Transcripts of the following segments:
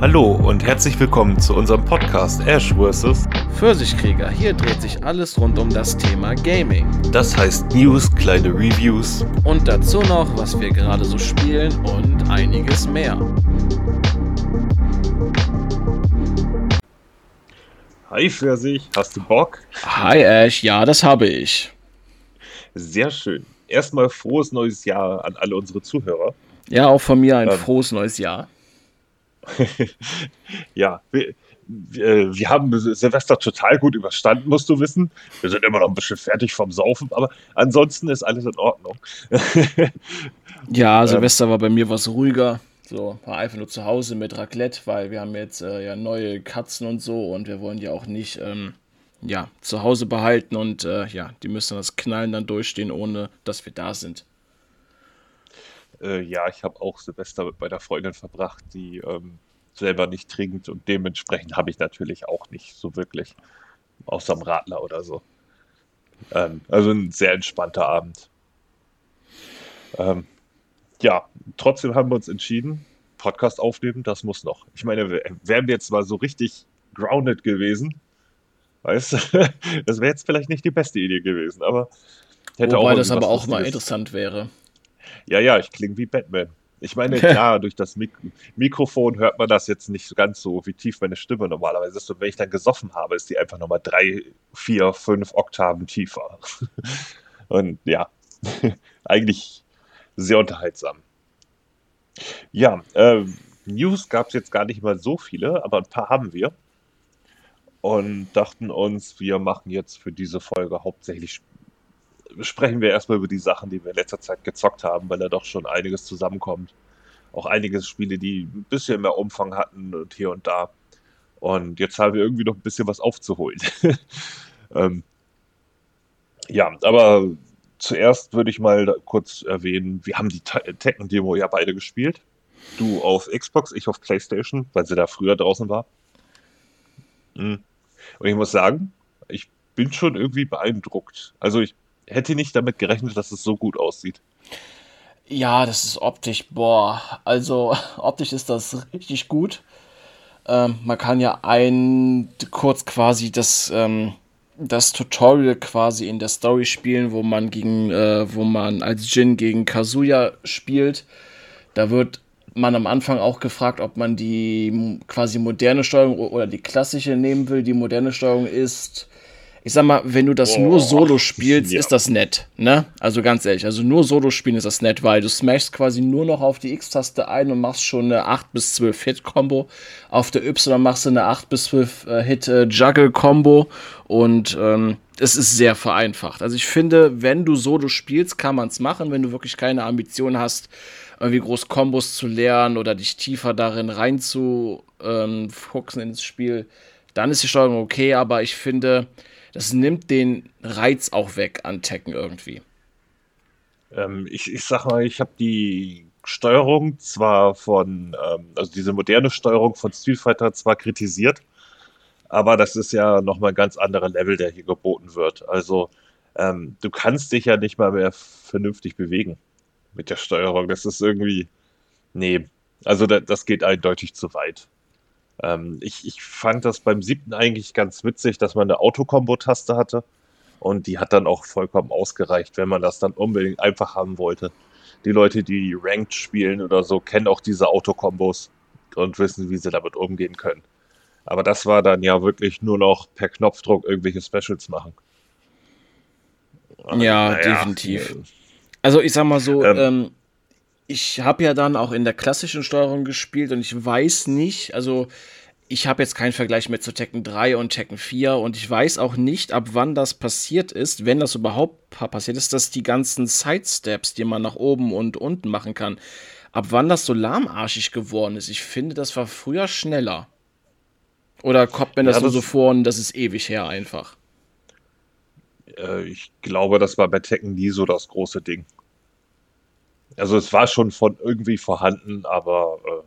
Hallo und herzlich willkommen zu unserem Podcast Ash vs. Pfirsichkrieger. Hier dreht sich alles rund um das Thema Gaming. Das heißt News, kleine Reviews Und dazu noch, was wir gerade so spielen und einiges mehr. Hi Pfirsich, hast du Bock? Hi Ash, ja, das habe ich. Sehr schön. Erstmal frohes neues Jahr an alle unsere Zuhörer. Ja, auch von mir ein Ähm. frohes neues Jahr. ja, wir, wir, wir haben Silvester total gut überstanden, musst du wissen. Wir sind immer noch ein bisschen fertig vom Saufen, aber ansonsten ist alles in Ordnung. Ja, Silvester war bei mir was ruhiger. So, war einfach nur zu Hause mit Raclette, weil wir haben jetzt äh, ja neue Katzen und so und wir wollen die auch nicht ähm, ja, zu Hause behalten und äh, ja, die müssen das Knallen dann durchstehen, ohne dass wir da sind. Äh, ja, ich habe auch Silvester mit meiner Freundin verbracht, die ähm, selber nicht trinkt und dementsprechend habe ich natürlich auch nicht so wirklich, außer am Radler oder so. Ähm, also ein sehr entspannter Abend. Ähm, ja, trotzdem haben wir uns entschieden, Podcast aufnehmen, das muss noch. Ich meine, wären wir jetzt mal so richtig grounded gewesen, weißt du, das wäre jetzt vielleicht nicht die beste Idee gewesen, aber hätte Wobei auch das aber auch mal interessant wäre. Ja, ja, ich klinge wie Batman. Ich meine, klar, durch das Mik Mikrofon hört man das jetzt nicht so ganz so, wie tief meine Stimme normalerweise ist. Und wenn ich dann gesoffen habe, ist die einfach nochmal drei, vier, fünf Oktaven tiefer. Und ja, eigentlich sehr unterhaltsam. Ja, äh, News gab es jetzt gar nicht mal so viele, aber ein paar haben wir. Und dachten uns, wir machen jetzt für diese Folge hauptsächlich sprechen wir erstmal über die Sachen, die wir in letzter Zeit gezockt haben, weil da doch schon einiges zusammenkommt. Auch einige Spiele, die ein bisschen mehr Umfang hatten und hier und da. Und jetzt haben wir irgendwie noch ein bisschen was aufzuholen. ähm, ja, aber zuerst würde ich mal kurz erwähnen, wir haben die Te- Tekken-Demo ja beide gespielt. Du auf Xbox, ich auf PlayStation, weil sie da früher draußen war. Mhm. Und ich muss sagen, ich bin schon irgendwie beeindruckt. Also ich hätte nicht damit gerechnet, dass es so gut aussieht. Ja, das ist optisch, boah, also optisch ist das richtig gut. Ähm, man kann ja ein kurz quasi das, ähm, das Tutorial quasi in der Story spielen, wo man gegen, äh, wo man als Jin gegen Kazuya spielt. Da wird man am Anfang auch gefragt, ob man die quasi moderne Steuerung oder die klassische nehmen will. Die moderne Steuerung ist, ich sag mal, wenn du das Boah, nur solo spielst, ja. ist das nett, ne? Also ganz ehrlich, also nur solo spielen ist das nett, weil du smashst quasi nur noch auf die X-Taste ein und machst schon eine 8 bis 12 Hit-Kombo. Auf der Y machst du eine 8 bis 12 äh, Hit-Juggle-Kombo und ähm, es ist sehr vereinfacht. Also ich finde, wenn du solo spielst, kann man es machen, wenn du wirklich keine Ambition hast, irgendwie groß Kombos zu lernen oder dich tiefer darin rein zu ähm, ins Spiel, dann ist die Steuerung okay, aber ich finde, das nimmt den Reiz auch weg an Tekken irgendwie. Ähm, ich, ich sag mal, ich habe die Steuerung zwar von, ähm, also diese moderne Steuerung von Street Fighter zwar kritisiert, aber das ist ja nochmal ein ganz anderer Level, der hier geboten wird. Also ähm, du kannst dich ja nicht mal mehr vernünftig bewegen mit der Steuerung. Das ist irgendwie, nee, also da, das geht eindeutig zu weit. Ähm, ich, ich fand das beim siebten eigentlich ganz witzig, dass man eine Autokombo-Taste hatte. Und die hat dann auch vollkommen ausgereicht, wenn man das dann unbedingt einfach haben wollte. Die Leute, die Ranked spielen oder so, kennen auch diese Autokombos und wissen, wie sie damit umgehen können. Aber das war dann ja wirklich nur noch per Knopfdruck irgendwelche Specials machen. Ja, definitiv. Also ich sag mal so, Ähm. ähm, ich habe ja dann auch in der klassischen Steuerung gespielt und ich weiß nicht, also ich habe jetzt keinen Vergleich mehr zu Tekken 3 und Tekken 4 und ich weiß auch nicht, ab wann das passiert ist, wenn das überhaupt pa- passiert ist, dass die ganzen Sidesteps, die man nach oben und unten machen kann, ab wann das so lahmarschig geworden ist. Ich finde, das war früher schneller. Oder kommt mir das Ja, nur das- so vor und das ist ewig her einfach. Äh, ich glaube, das war bei Tekken nie so das große Ding. Also es war schon von irgendwie vorhanden, aber äh,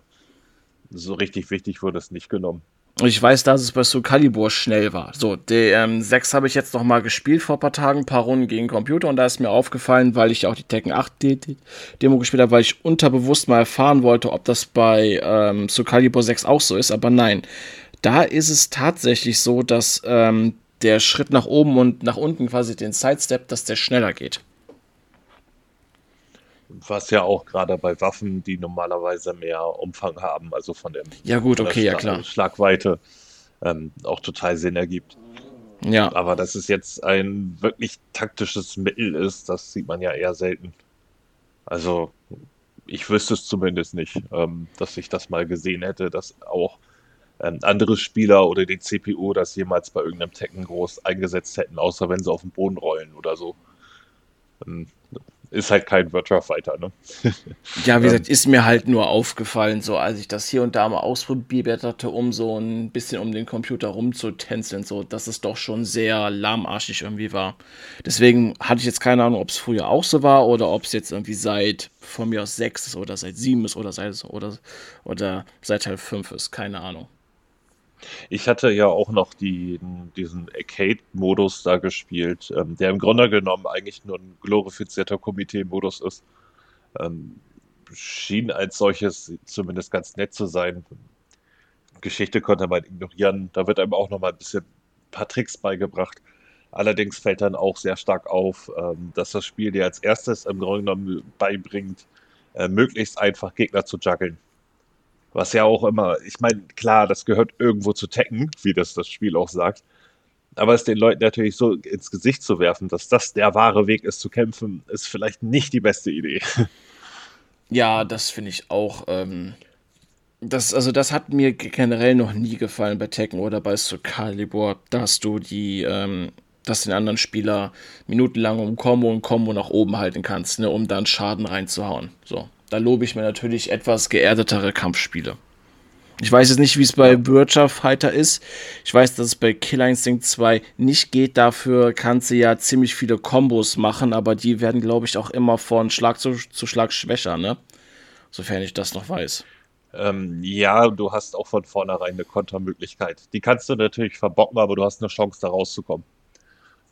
so richtig wichtig wurde es nicht genommen. Ich weiß, dass es bei Soul Calibur schnell war. So, die ähm, 6 habe ich jetzt noch mal gespielt vor ein paar Tagen, ein paar Runden gegen Computer und da ist mir aufgefallen, weil ich auch die Tekken 8 Demo gespielt habe, weil ich unterbewusst mal erfahren wollte, ob das bei ähm, Soul Calibur 6 auch so ist, aber nein. Da ist es tatsächlich so, dass ähm, der Schritt nach oben und nach unten quasi den Sidestep, dass der schneller geht. Was ja auch gerade bei Waffen, die normalerweise mehr Umfang haben, also von dem ja gut, okay, ja klar, Schlagweite, ähm, auch total Sinn ergibt. ja, Aber dass es jetzt ein wirklich taktisches Mittel ist, das sieht man ja eher selten. Also ich wüsste es zumindest nicht, ähm, dass ich das mal gesehen hätte, dass auch ähm, andere Spieler oder die CPU das jemals bei irgendeinem Tekken groß eingesetzt hätten, außer wenn sie auf den Boden rollen oder so. Ähm, ist halt kein Virtua Fighter, ne? ja, wie Ähm, gesagt, ist mir halt nur aufgefallen, so als ich das hier und da mal ausprobiert hatte, um so ein bisschen um den Computer rumzutänzeln, so, dass es doch schon sehr lahmarschig irgendwie war. Deswegen hatte ich jetzt keine Ahnung, ob es früher auch so war oder ob es jetzt irgendwie seit von mir aus 6 ist oder seit 7 ist oder seit oder, oder seit Teil 5 ist, keine Ahnung. Ich hatte ja auch noch die, diesen Arcade-Modus da gespielt, ähm, der im Grunde genommen eigentlich nur ein glorifizierter Komitee-Modus ist. Ähm, schien als solches zumindest ganz nett zu sein. Geschichte konnte man ignorieren. Da wird einem auch noch mal ein bisschen ein paar Tricks beigebracht. Allerdings fällt dann auch sehr stark auf, ähm, dass das Spiel dir als erstes im Grunde genommen beibringt, äh, möglichst einfach Gegner zu juggeln. Was ja auch immer, ich meine, klar, das gehört irgendwo zu Tekken, wie das das Spiel auch sagt. Aber es den Leuten natürlich so ins Gesicht zu werfen, dass das der wahre Weg ist zu kämpfen, ist vielleicht nicht die beste Idee. Ja, das finde ich auch. Ähm, das, also das hat mir generell noch nie gefallen bei Tekken oder bei Soul Calibur, dass du die, ähm, dass den anderen Spieler minutenlang um Combo und Combo nach oben halten kannst, ne, um dann Schaden reinzuhauen. So, da lobe ich mir natürlich etwas geerdetere Kampfspiele. Ich weiß jetzt nicht, wie es bei Virtua Fighter ist. Ich weiß, dass es bei Killer Instinct 2 nicht geht. Dafür kannst du ja ziemlich viele Kombos machen, aber die werden, glaube ich, auch immer von Schlag zu, zu Schlag schwächer, ne? Sofern ich das noch weiß. Ähm, ja, du hast auch von vornherein eine Kontermöglichkeit. Die kannst du natürlich verbocken, aber du hast eine Chance, da rauszukommen.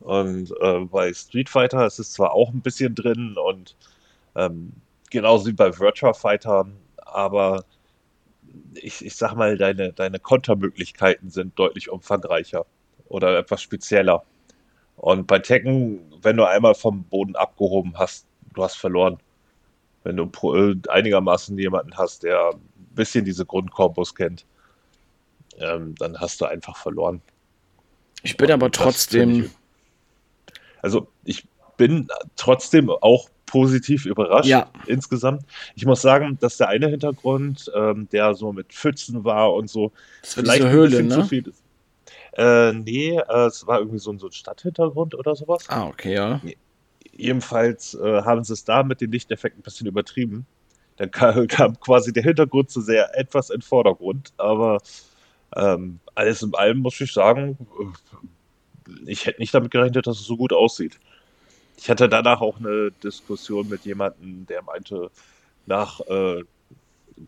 Und äh, bei Street Fighter ist es zwar auch ein bisschen drin und ähm, genauso wie bei Virtua Fighter, aber ich, ich sag mal, deine, deine Kontermöglichkeiten sind deutlich umfangreicher oder etwas spezieller. Und bei Tekken, wenn du einmal vom Boden abgehoben hast, du hast verloren. Wenn du einigermaßen jemanden hast, der ein bisschen diese Grundkombos kennt, ähm, dann hast du einfach verloren. Ich bin aber Und finde trotzdem. ich, also ich bin trotzdem auch positiv überrascht Ja, insgesamt. Ich muss sagen, dass der eine Hintergrund, ähm, der so mit Pfützen war und so, vielleicht ein Höhle, bisschen zu ne? viel ist. Äh, nee, äh, es war irgendwie so ein, so ein Stadthintergrund oder sowas. Ah, okay, ja. Jedenfalls äh, haben sie es da mit den Lichteffekten ein bisschen übertrieben. Dann kam, kam quasi der Hintergrund zu sehr etwas in den Vordergrund. Aber ähm, alles in allem muss ich sagen, äh, ich hätte nicht damit gerechnet, dass es so gut aussieht. Ich hatte danach auch eine Diskussion mit jemandem, der meinte, nach äh,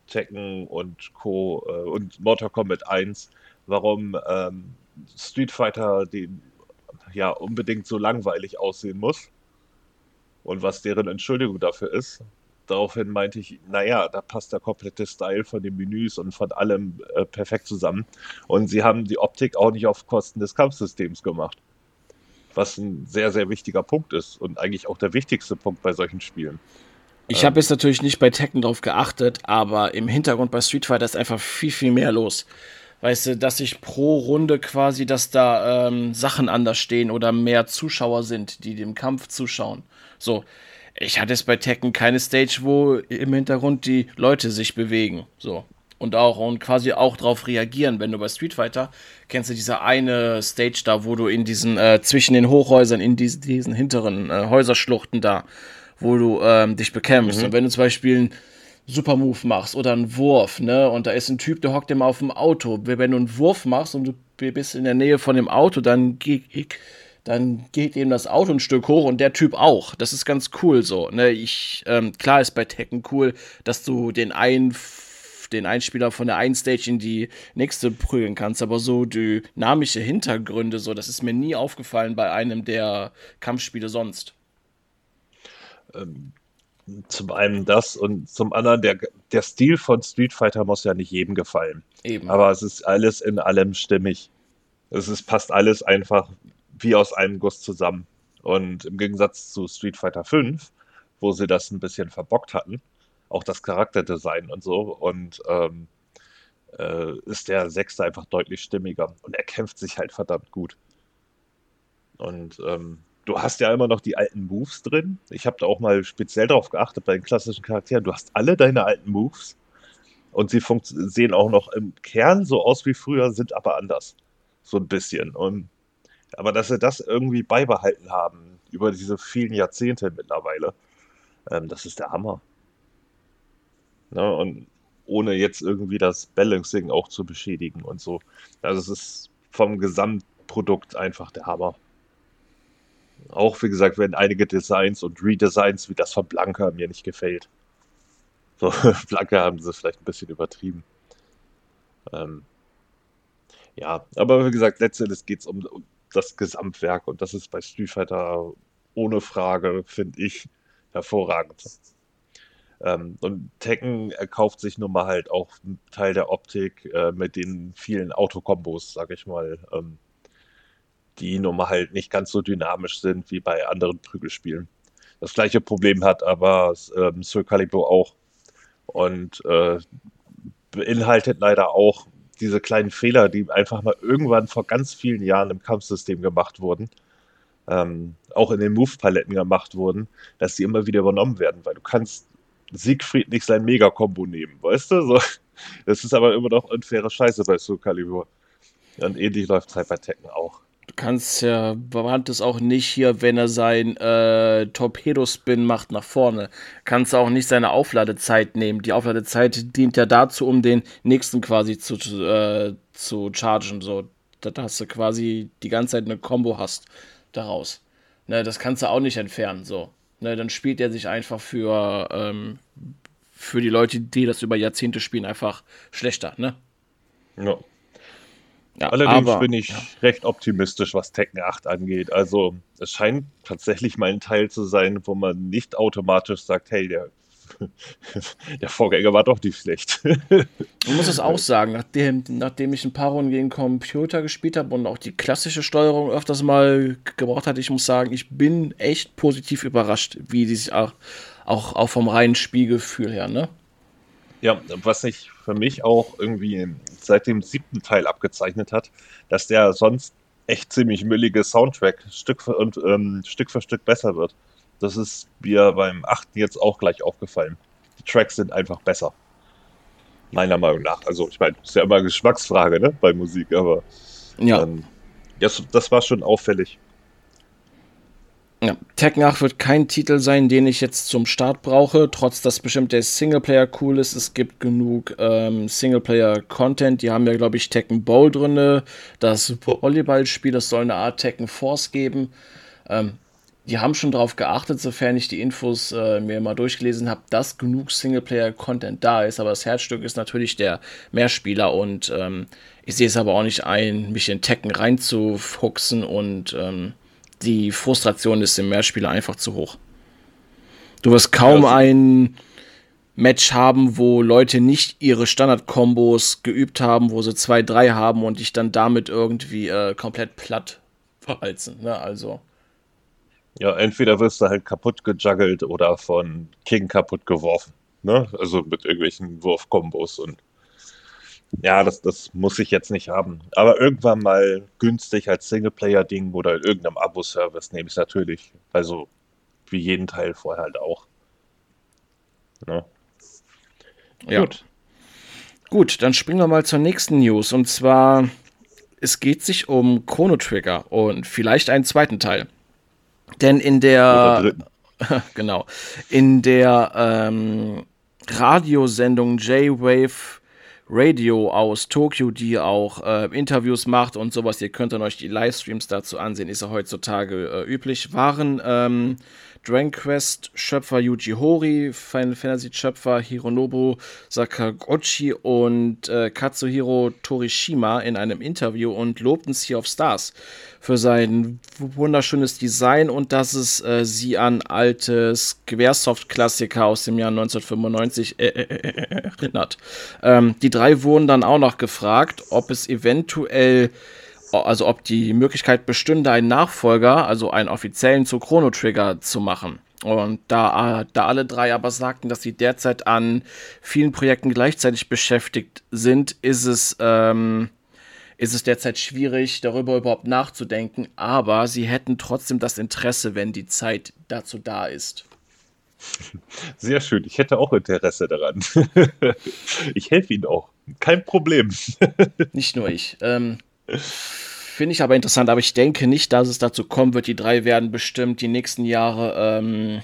Tekken und Co. Äh, und Mortal Kombat 1, warum ähm, Street Fighter den ja unbedingt so langweilig aussehen muss und was deren Entschuldigung dafür ist. Daraufhin meinte ich, naja, da passt der komplette Style von den Menüs und von allem äh, perfekt zusammen. Und sie haben die Optik auch nicht auf Kosten des Kampfsystems gemacht. Was ein sehr, sehr wichtiger Punkt ist und eigentlich auch der wichtigste Punkt bei solchen Spielen. Ich Ähm, habe jetzt natürlich nicht bei Tekken drauf geachtet, aber im Hintergrund bei Street Fighter ist einfach viel, viel mehr los. Weißt du, dass ich pro Runde quasi, dass da ähm, Sachen anders stehen oder mehr Zuschauer sind, die dem Kampf zuschauen. So, ich hatte es bei Tekken keine Stage, wo im Hintergrund die Leute sich bewegen. So. Und auch und quasi auch drauf reagieren. Wenn du bei Street Fighter kennst du diese eine Stage da, wo du in diesen, äh, zwischen den Hochhäusern, in diesen, diesen hinteren äh, Häuserschluchten da, wo du ähm, dich bekämpfst. Mhm. Und wenn du zum Beispiel einen Supermove machst oder einen Wurf, ne, und da ist ein Typ, der hockt immer auf dem Auto. Wenn du einen Wurf machst und du bist in der Nähe von dem Auto, dann geht, dann geht eben das Auto ein Stück hoch und der Typ auch. Das ist ganz cool so. Ne? Ich, ähm, klar ist bei Tekken cool, dass du den einen den Einspieler von der einen Stage in die nächste prügeln kannst, aber so dynamische Hintergründe, so, das ist mir nie aufgefallen bei einem der Kampfspiele sonst. Ähm, zum einen das und zum anderen der, der Stil von Street Fighter muss ja nicht jedem gefallen. Eben. Aber es ist alles in allem stimmig. Es ist, passt alles einfach wie aus einem Guss zusammen. Und im Gegensatz zu Street Fighter 5, wo sie das ein bisschen verbockt hatten, auch das Charakterdesign und so, und ähm, äh, ist der Sechste einfach deutlich stimmiger. Und er kämpft sich halt verdammt gut. Und ähm, du hast ja immer noch die alten Moves drin. Ich habe da auch mal speziell darauf geachtet bei den klassischen Charakteren. Du hast alle deine alten Moves und sie sehen auch noch im Kern so aus wie früher, sind aber anders. So ein bisschen. Und, aber dass sie das irgendwie beibehalten haben über diese vielen Jahrzehnte mittlerweile, ähm, das ist der Hammer. Ne? Und ohne jetzt irgendwie das Balancing auch zu beschädigen und so. Also es ist vom Gesamtprodukt einfach der Hammer. Auch wie gesagt, wenn einige Designs und Redesigns wie das von Blanca mir nicht gefällt. So, Blanca haben sie vielleicht ein bisschen übertrieben. Ähm, ja, aber wie gesagt, letztendlich geht es um, um, das Gesamtwerk und das ist bei Street Fighter ohne Frage, finde ich, hervorragend. Ähm, und Tekken erkauft sich nun mal halt auch einen Teil der Optik äh, mit den vielen Autokombos, sag ich mal, ähm, die nun mal halt nicht ganz so dynamisch sind wie bei anderen Prügelspielen. Das gleiche Problem hat aber ähm, Soul Calibur auch und äh, beinhaltet leider auch diese kleinen Fehler, die einfach mal irgendwann vor ganz vielen Jahren im Kampfsystem gemacht wurden, ähm, auch in den Move-Paletten gemacht wurden, dass die immer wieder übernommen werden, weil du kannst Siegfried nicht sein Mega-Kombo nehmen, weißt du? So, das ist aber immer noch unfaire Scheiße bei Soul Calibur. Und ähnlich läuft es halt bei Tekken auch. Du kannst ja, bewandt es auch nicht hier, wenn er sein äh, Torpedo-Spin macht nach vorne. Kannst du auch nicht seine Aufladezeit nehmen. Die Aufladezeit dient ja dazu, um den nächsten quasi zu, äh, zu chargen. So, dass du quasi die ganze Zeit eine Combo hast daraus. Ne, das kannst du auch nicht entfernen. So. Ne, dann spielt er sich einfach für, ähm, für die Leute, die das über Jahrzehnte spielen, einfach schlechter. Ne? Ja. Ja, Allerdings aber, bin ich ja. recht optimistisch, was Tekken 8 angeht. Also es scheint tatsächlich mal ein Teil zu sein, wo man nicht automatisch sagt, hey, der, der Vorgänger war doch nicht schlecht. Ich muss es auch sagen, nachdem, nachdem ich ein paar Runden gegen Computer gespielt habe und auch die klassische Steuerung öfters mal gebraucht hatte, ich muss sagen, ich bin echt positiv überrascht, wie die sich auch, auch, auch vom reinen Spielgefühl her, ne? Ja, was sich für mich auch irgendwie seit dem siebten Teil abgezeichnet hat, dass der sonst echt ziemlich müllige Soundtrack Stück für, und, ähm, Stück für Stück besser wird. Das ist mir beim achten jetzt auch gleich aufgefallen. Die Tracks sind einfach besser. Meiner Meinung nach. Also, ich meine, ist ja immer Geschmacksfrage, ne, bei Musik, aber ja. Ähm, das, das war schon auffällig. Ja, Tekken 8 wird kein Titel sein, den ich jetzt zum Start brauche, trotz dass bestimmt der Singleplayer cool ist. Es gibt genug ähm, Singleplayer-Content. Die haben ja, glaube ich, Tekken Bowl drin. Das Volleyballspiel, das soll eine Art Tekken Force geben. Ähm, die haben schon darauf geachtet, sofern ich die Infos äh, mir mal durchgelesen habe, dass genug Singleplayer-Content da ist. Aber das Herzstück ist natürlich der Mehrspieler und ähm, ich sehe es aber auch nicht ein, mich in Tekken reinzufuchsen und ähm, die Frustration ist im Mehrspieler einfach zu hoch. Du wirst kaum ja, ein Match haben, wo Leute nicht ihre Standard-Kombos geübt haben, wo sie zwei, drei haben und dich dann damit irgendwie äh, komplett platt verheizen. Ne? Also. Ja, entweder wirst du halt kaputt gejuggelt oder von King kaputt geworfen. Ne? Also mit irgendwelchen Wurfkombos und ja, das, das muss ich jetzt nicht haben. Aber irgendwann mal günstig als Singleplayer-Ding oder in irgendeinem Abo-Service nehme ich es natürlich. Also wie jeden Teil vorher halt auch. Ne? Ja. Gut. Gut, dann springen wir mal zur nächsten News. Und zwar, es geht sich um Chrono Trigger und vielleicht einen zweiten Teil. Denn in der. genau. In der ähm, Radiosendung J-Wave Radio aus Tokio, die auch äh, Interviews macht und sowas. Ihr könnt dann euch die Livestreams dazu ansehen, ist ja heutzutage äh, üblich. Waren ähm, Dragon Quest Schöpfer Yuji Horii, Final Fantasy Schöpfer Hironobu Sakaguchi und äh, Katsuhiro Torishima in einem Interview und lobten Sea of Stars für sein wunderschönes Design und dass es äh, sie an alte Squaresoft-Klassiker aus dem Jahr 1995 äh, äh, äh, äh, erinnert. Ähm, die drei wurden dann auch noch gefragt, ob es eventuell also ob die Möglichkeit bestünde, einen Nachfolger, also einen offiziellen zu Chrono Trigger zu machen. Und da, da alle drei aber sagten, dass sie derzeit an vielen Projekten gleichzeitig beschäftigt sind, ist es, ähm, ist es derzeit schwierig, darüber überhaupt nachzudenken. Aber sie hätten trotzdem das Interesse, wenn die Zeit dazu da ist. Sehr schön. Ich hätte auch Interesse daran. ich helfe Ihnen auch. Kein Problem. Nicht nur ich. Ähm, Finde ich aber interessant, aber ich denke nicht, dass es dazu kommen wird. Die drei werden bestimmt die nächsten Jahre ähm,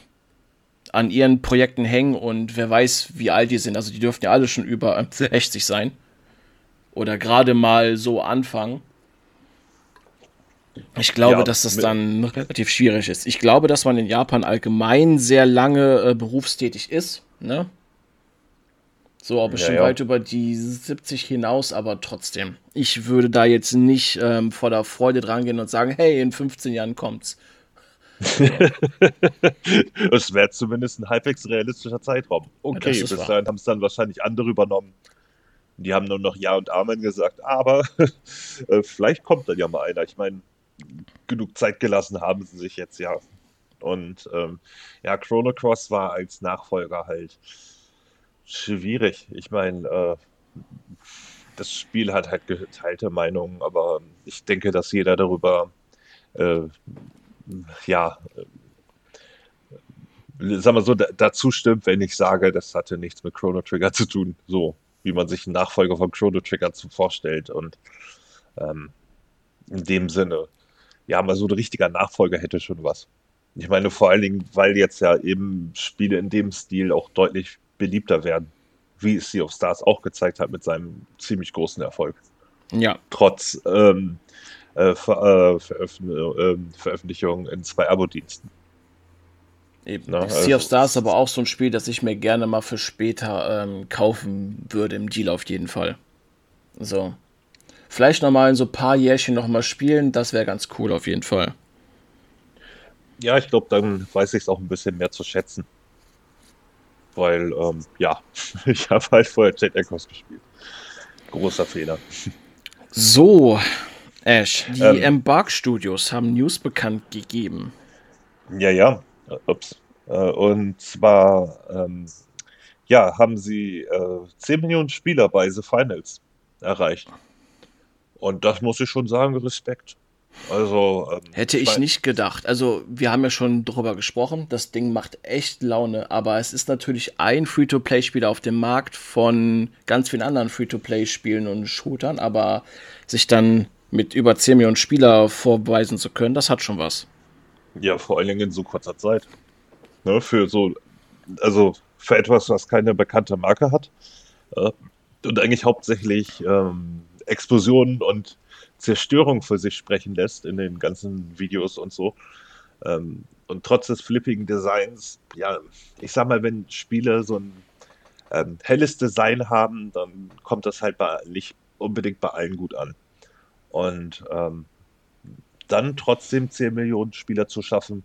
an ihren Projekten hängen und wer weiß, wie alt die sind. Also die dürften ja alle schon über 60 sein. Oder gerade mal so anfangen. Ich glaube, ja, dass das dann relativ schwierig ist. Ich glaube, dass man in Japan allgemein sehr lange äh, berufstätig ist. Ne? So, aber ja, schon ja. weit über die 70 hinaus, aber trotzdem. Ich würde da jetzt nicht ähm, voller Freude dran gehen und sagen, hey, in 15 Jahren kommt's. Es wäre zumindest ein halbwegs realistischer Zeitraum. Okay, ja, bis dahin haben es dann wahrscheinlich andere übernommen. Die haben nur noch Ja und Amen gesagt, aber äh, vielleicht kommt dann ja mal einer. Ich meine, genug Zeit gelassen haben sie sich jetzt ja. Und ähm, ja, Chrono Cross war als Nachfolger halt schwierig. Ich meine, äh, das Spiel hat halt geteilte Meinungen, aber ich denke, dass jeder darüber, äh, ja, äh, sagen wir so, dazu stimmt, wenn ich sage, das hatte nichts mit Chrono Trigger zu tun, so wie man sich einen Nachfolger von Chrono Trigger zu vorstellt. Und ähm, in dem Sinne, ja, mal so ein richtiger Nachfolger hätte schon was. Ich meine, vor allen Dingen, weil jetzt ja eben Spiele in dem Stil auch deutlich beliebter werden, wie es Sea of Stars auch gezeigt hat mit seinem ziemlich großen Erfolg. Ja. Trotz ähm, äh, Ver äh, Veröffn äh, Veröffentlichung in zwei Abo-Diensten. Eben. Na, also sea of Stars ist aber auch so ein Spiel, das ich mir gerne mal für später ähm, kaufen würde, im Deal auf jeden Fall. So. Vielleicht nochmal in so ein paar Jährchen nochmal spielen, das wäre ganz cool auf jeden Fall. Ja, ich glaube, dann weiß ich es auch ein bisschen mehr zu schätzen weil, ähm, ja, ich habe halt vorher Jet Echoes gespielt. Großer Fehler. So, Ash, die ähm, Embark Studios haben News bekannt gegeben. Ja, ja, ups. Äh, und zwar, ähm, ja, haben sie äh, 10 Millionen Spieler bei The Finals erreicht. Und das muss ich schon sagen, Respekt. Also. Ähm, Hätte ich nicht gedacht. Also, wir haben ja schon drüber gesprochen. Das Ding macht echt Laune. Aber es ist natürlich ein Free-to-Play-Spieler auf dem Markt von ganz vielen anderen Free-to-Play-Spielen und Shootern. Aber sich dann mit über 10 Millionen Spieler vorweisen zu können, das hat schon was. Ja, vor allen Dingen in so kurzer Zeit. Ne, für so. Also, für etwas, was keine bekannte Marke hat. Äh, und eigentlich hauptsächlich ähm, Explosionen und Zerstörung für sich sprechen lässt in den ganzen Videos und so. Ähm, und trotz des flippigen Designs, ja, ich sag mal, wenn Spiele so ein ähm, helles Design haben, dann kommt das halt bei, nicht unbedingt bei allen gut an. Und ähm, dann trotzdem 10 Millionen Spieler zu schaffen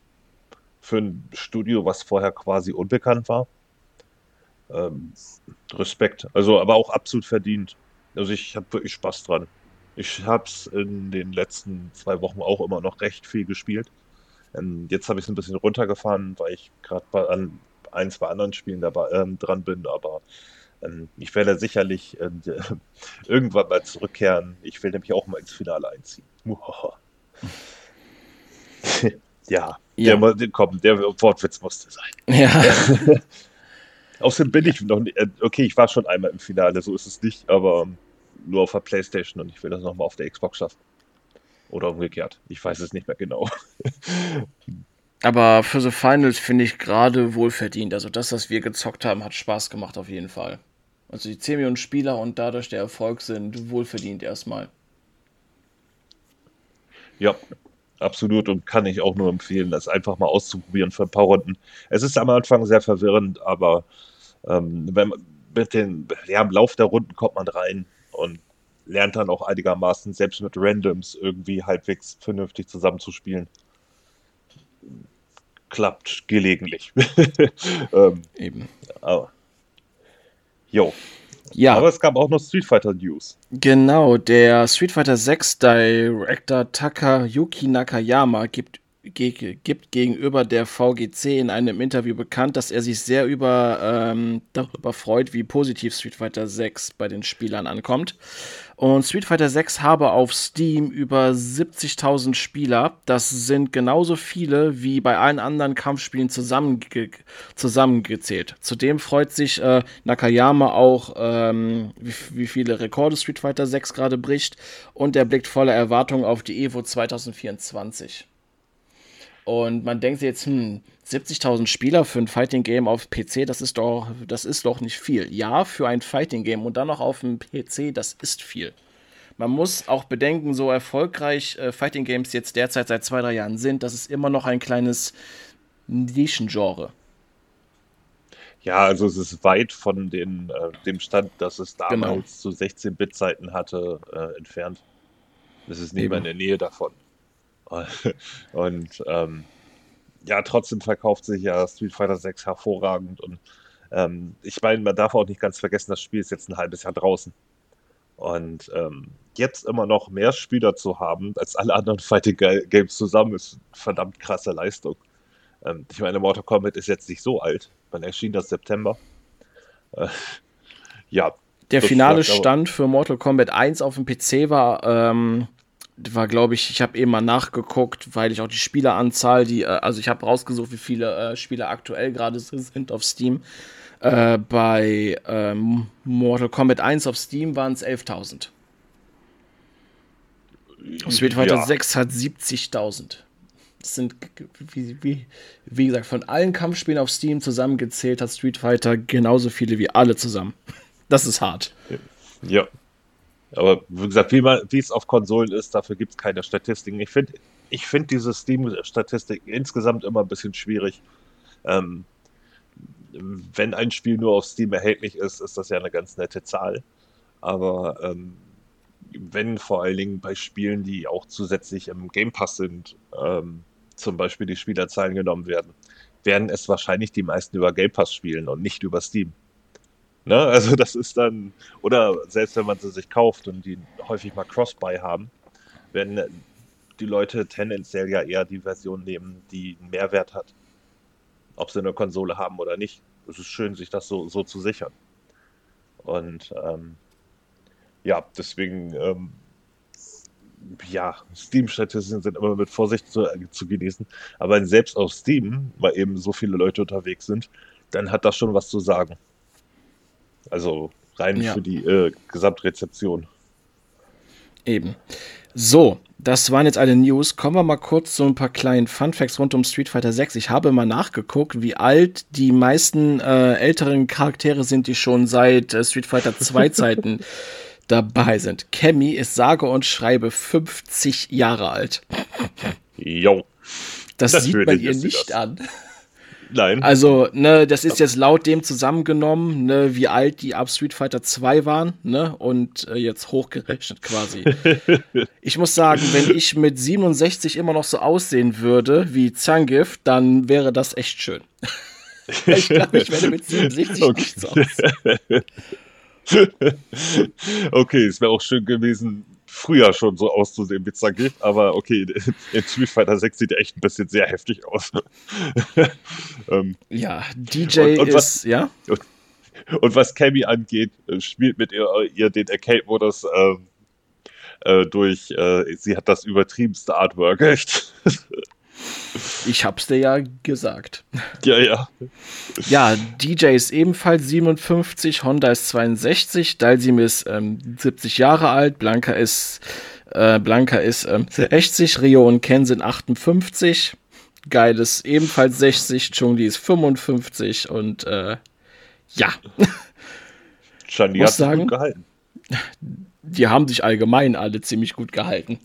für ein Studio, was vorher quasi unbekannt war. Ähm, Respekt. Also, aber auch absolut verdient. Also ich habe wirklich Spaß dran. Ich habe es in den letzten zwei Wochen auch immer noch recht viel gespielt. Ähm, jetzt habe ich es ein bisschen runtergefahren, weil ich gerade an ein, zwei anderen Spielen dabei, ähm, dran bin, aber ähm, ich werde sicherlich äh, irgendwann mal zurückkehren. Ich will nämlich auch mal ins Finale einziehen. ja, ja. Der, komm, der Wortwitz musste sein. Ja. Außerdem bin ich noch nicht, äh, okay, ich war schon einmal im Finale, so ist es nicht, aber ähm, nur auf der Playstation und ich will das nochmal auf der Xbox schaffen. Oder umgekehrt. Ich weiß es nicht mehr genau. Aber für The Finals finde ich gerade wohlverdient. Also das, was wir gezockt haben, hat Spaß gemacht auf jeden Fall. Also die 10 Millionen Spieler und dadurch der Erfolg sind wohlverdient erstmal. Ja, Absolut und kann ich auch nur empfehlen, das einfach mal auszuprobieren für ein paar Runden. Es ist am Anfang sehr verwirrend, aber ähm, wenn mit den, ja, im Lauf der Runden kommt man rein und lernt dann auch einigermaßen, selbst mit Randoms irgendwie halbwegs vernünftig zusammenzuspielen. Klappt gelegentlich. ähm, Eben. Aber, jo. Ja. Aber es gab auch noch Street Fighter News. Genau, der Street Fighter 6 Director Takayuki Nakayama gibt gibt gegenüber der VGC in einem Interview bekannt, dass er sich sehr über, ähm, darüber freut, wie positiv Street Fighter 6 bei den Spielern ankommt. Und Street Fighter 6 habe auf Steam über 70.000 Spieler. Das sind genauso viele wie bei allen anderen Kampfspielen zusammenge zusammengezählt. Zudem freut sich äh, Nakayama auch, ähm, wie, wie viele Rekorde Street Fighter 6 gerade bricht. Und er blickt voller Erwartung auf die Evo 2024. Und man denkt sich jetzt, hm, 70.000 Spieler für ein Fighting Game auf PC, das ist doch, das ist doch nicht viel. Ja, für ein Fighting Game und dann noch auf dem PC, das ist viel. Man muss auch bedenken, so erfolgreich äh, Fighting Games jetzt derzeit seit zwei, drei Jahren sind, das ist immer noch ein kleines Nischengenre. Ja, also es ist weit von den, äh, dem Stand, das es damals genau. zu 16-Bit-Zeiten hatte, äh, entfernt. Es ist nicht mehr in der Nähe davon. Und ähm, ja, trotzdem verkauft sich ja Street Fighter 6 hervorragend. Und ähm, ich meine, man darf auch nicht ganz vergessen, das Spiel ist jetzt ein halbes Jahr draußen. Und ähm, jetzt immer noch mehr Spieler zu haben als alle anderen Fighting Games zusammen, ist eine verdammt krasse Leistung. Ähm, ich meine, Mortal Kombat ist jetzt nicht so alt. Man erschien das September. Äh, ja. Der finale Stand für Mortal Kombat 1 auf dem PC war ähm, war, glaube ich, ich habe eben mal nachgeguckt, weil ich auch die Spieleranzahl, die, äh, also ich habe rausgesucht, wie viele äh, Spieler aktuell gerade sind auf Steam. Äh, bei ähm, Mortal Kombat 1 auf Steam waren es 11.000. Street Fighter ja. 6 hat 70.000. Das sind, wie, wie, wie gesagt, von allen Kampfspielen auf Steam zusammengezählt hat Street Fighter genauso viele wie alle zusammen. Das ist hart. Ja. Aber wie gesagt, wie, man, wie es auf Konsolen ist, dafür gibt es keine Statistiken. Ich finde ich find diese Steam-Statistik insgesamt immer ein bisschen schwierig. Ähm, wenn ein Spiel nur auf Steam erhältlich ist, ist das ja eine ganz nette Zahl. Aber ähm, wenn vor allen Dingen bei Spielen, die auch zusätzlich im Game Pass sind, ähm, zum Beispiel die Spielerzahlen genommen werden, werden es wahrscheinlich die meisten über Game Pass spielen und nicht über Steam. Ne? Also das ist dann, oder selbst wenn man sie sich kauft und die häufig mal Cross-Buy haben, werden die Leute tendenziell ja eher die Version nehmen, die einen Mehrwert hat. Ob sie eine Konsole haben oder nicht. Es ist schön, sich das so, so zu sichern. Und ähm, ja, deswegen, ähm, ja, Steam-Statistiken sind immer mit Vorsicht zu, zu genießen. Aber wenn selbst auf Steam mal eben so viele Leute unterwegs sind, dann hat das schon was zu sagen. Also rein ja. für die äh, Gesamtrezeption. Eben. So, das waren jetzt alle News. Kommen wir mal kurz zu ein paar kleinen Funfacts rund um Street Fighter 6. Ich habe mal nachgeguckt, wie alt die meisten äh, älteren Charaktere sind, die schon seit äh, Street Fighter 2 Zeiten dabei sind. Cammy ist sage und schreibe 50 Jahre alt. Jo. Das Natürlich sieht man ihr nicht das. an. Nein. Also, ne, das ist jetzt laut dem zusammengenommen, ne, wie alt die ab Street Fighter 2 waren, ne, und äh, jetzt hochgerechnet quasi. ich muss sagen, wenn ich mit 67 immer noch so aussehen würde wie Zangief, dann wäre das echt schön. ich glaube, ich werde mit 67 okay. nicht so aussehen. okay, es wäre auch schön gewesen, früher schon so auszusehen wie Zangief, aber okay, in Street Fighter 6 sieht er echt ein bisschen sehr heftig aus. ähm, ja, DJ und, und ist, was, ja. Und, und, was Cammy angeht, äh, spielt mit ihr, ihr den Arcade-Modus ähm, äh, durch, äh, sie hat das übertriebenste Artwork, echt. Ich hab's dir ja gesagt. Ja, ja. Ja, DJ ist ebenfalls 57, Honda ist 62, Dalsim ist ähm, 70 Jahre alt, Blanca ist, äh, Blanca ist ähm, 60, Rio und Ken sind 58, Geil ist ebenfalls 60, Chungli ist 55 und äh, ja. Chandi hat sich gut gehalten. Die haben sich allgemein alle ziemlich gut gehalten.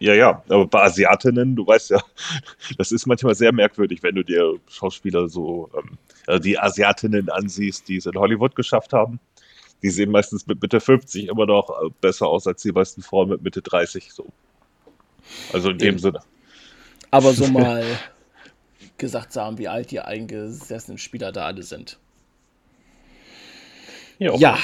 Ja, ja, aber bei Asiatinnen, du weißt ja, das ist manchmal sehr merkwürdig, wenn du dir Schauspieler so, ähm, also die Asiatinnen ansiehst, die es in Hollywood geschafft haben. Die sehen meistens mit Mitte 50 immer noch äh, besser aus als die meisten Frauen mit Mitte 30. So. Also in dem Sinne. Aber so mal gesagt zu haben, wie alt die eingesessenen Spieler da alle sind. Jo. Ja.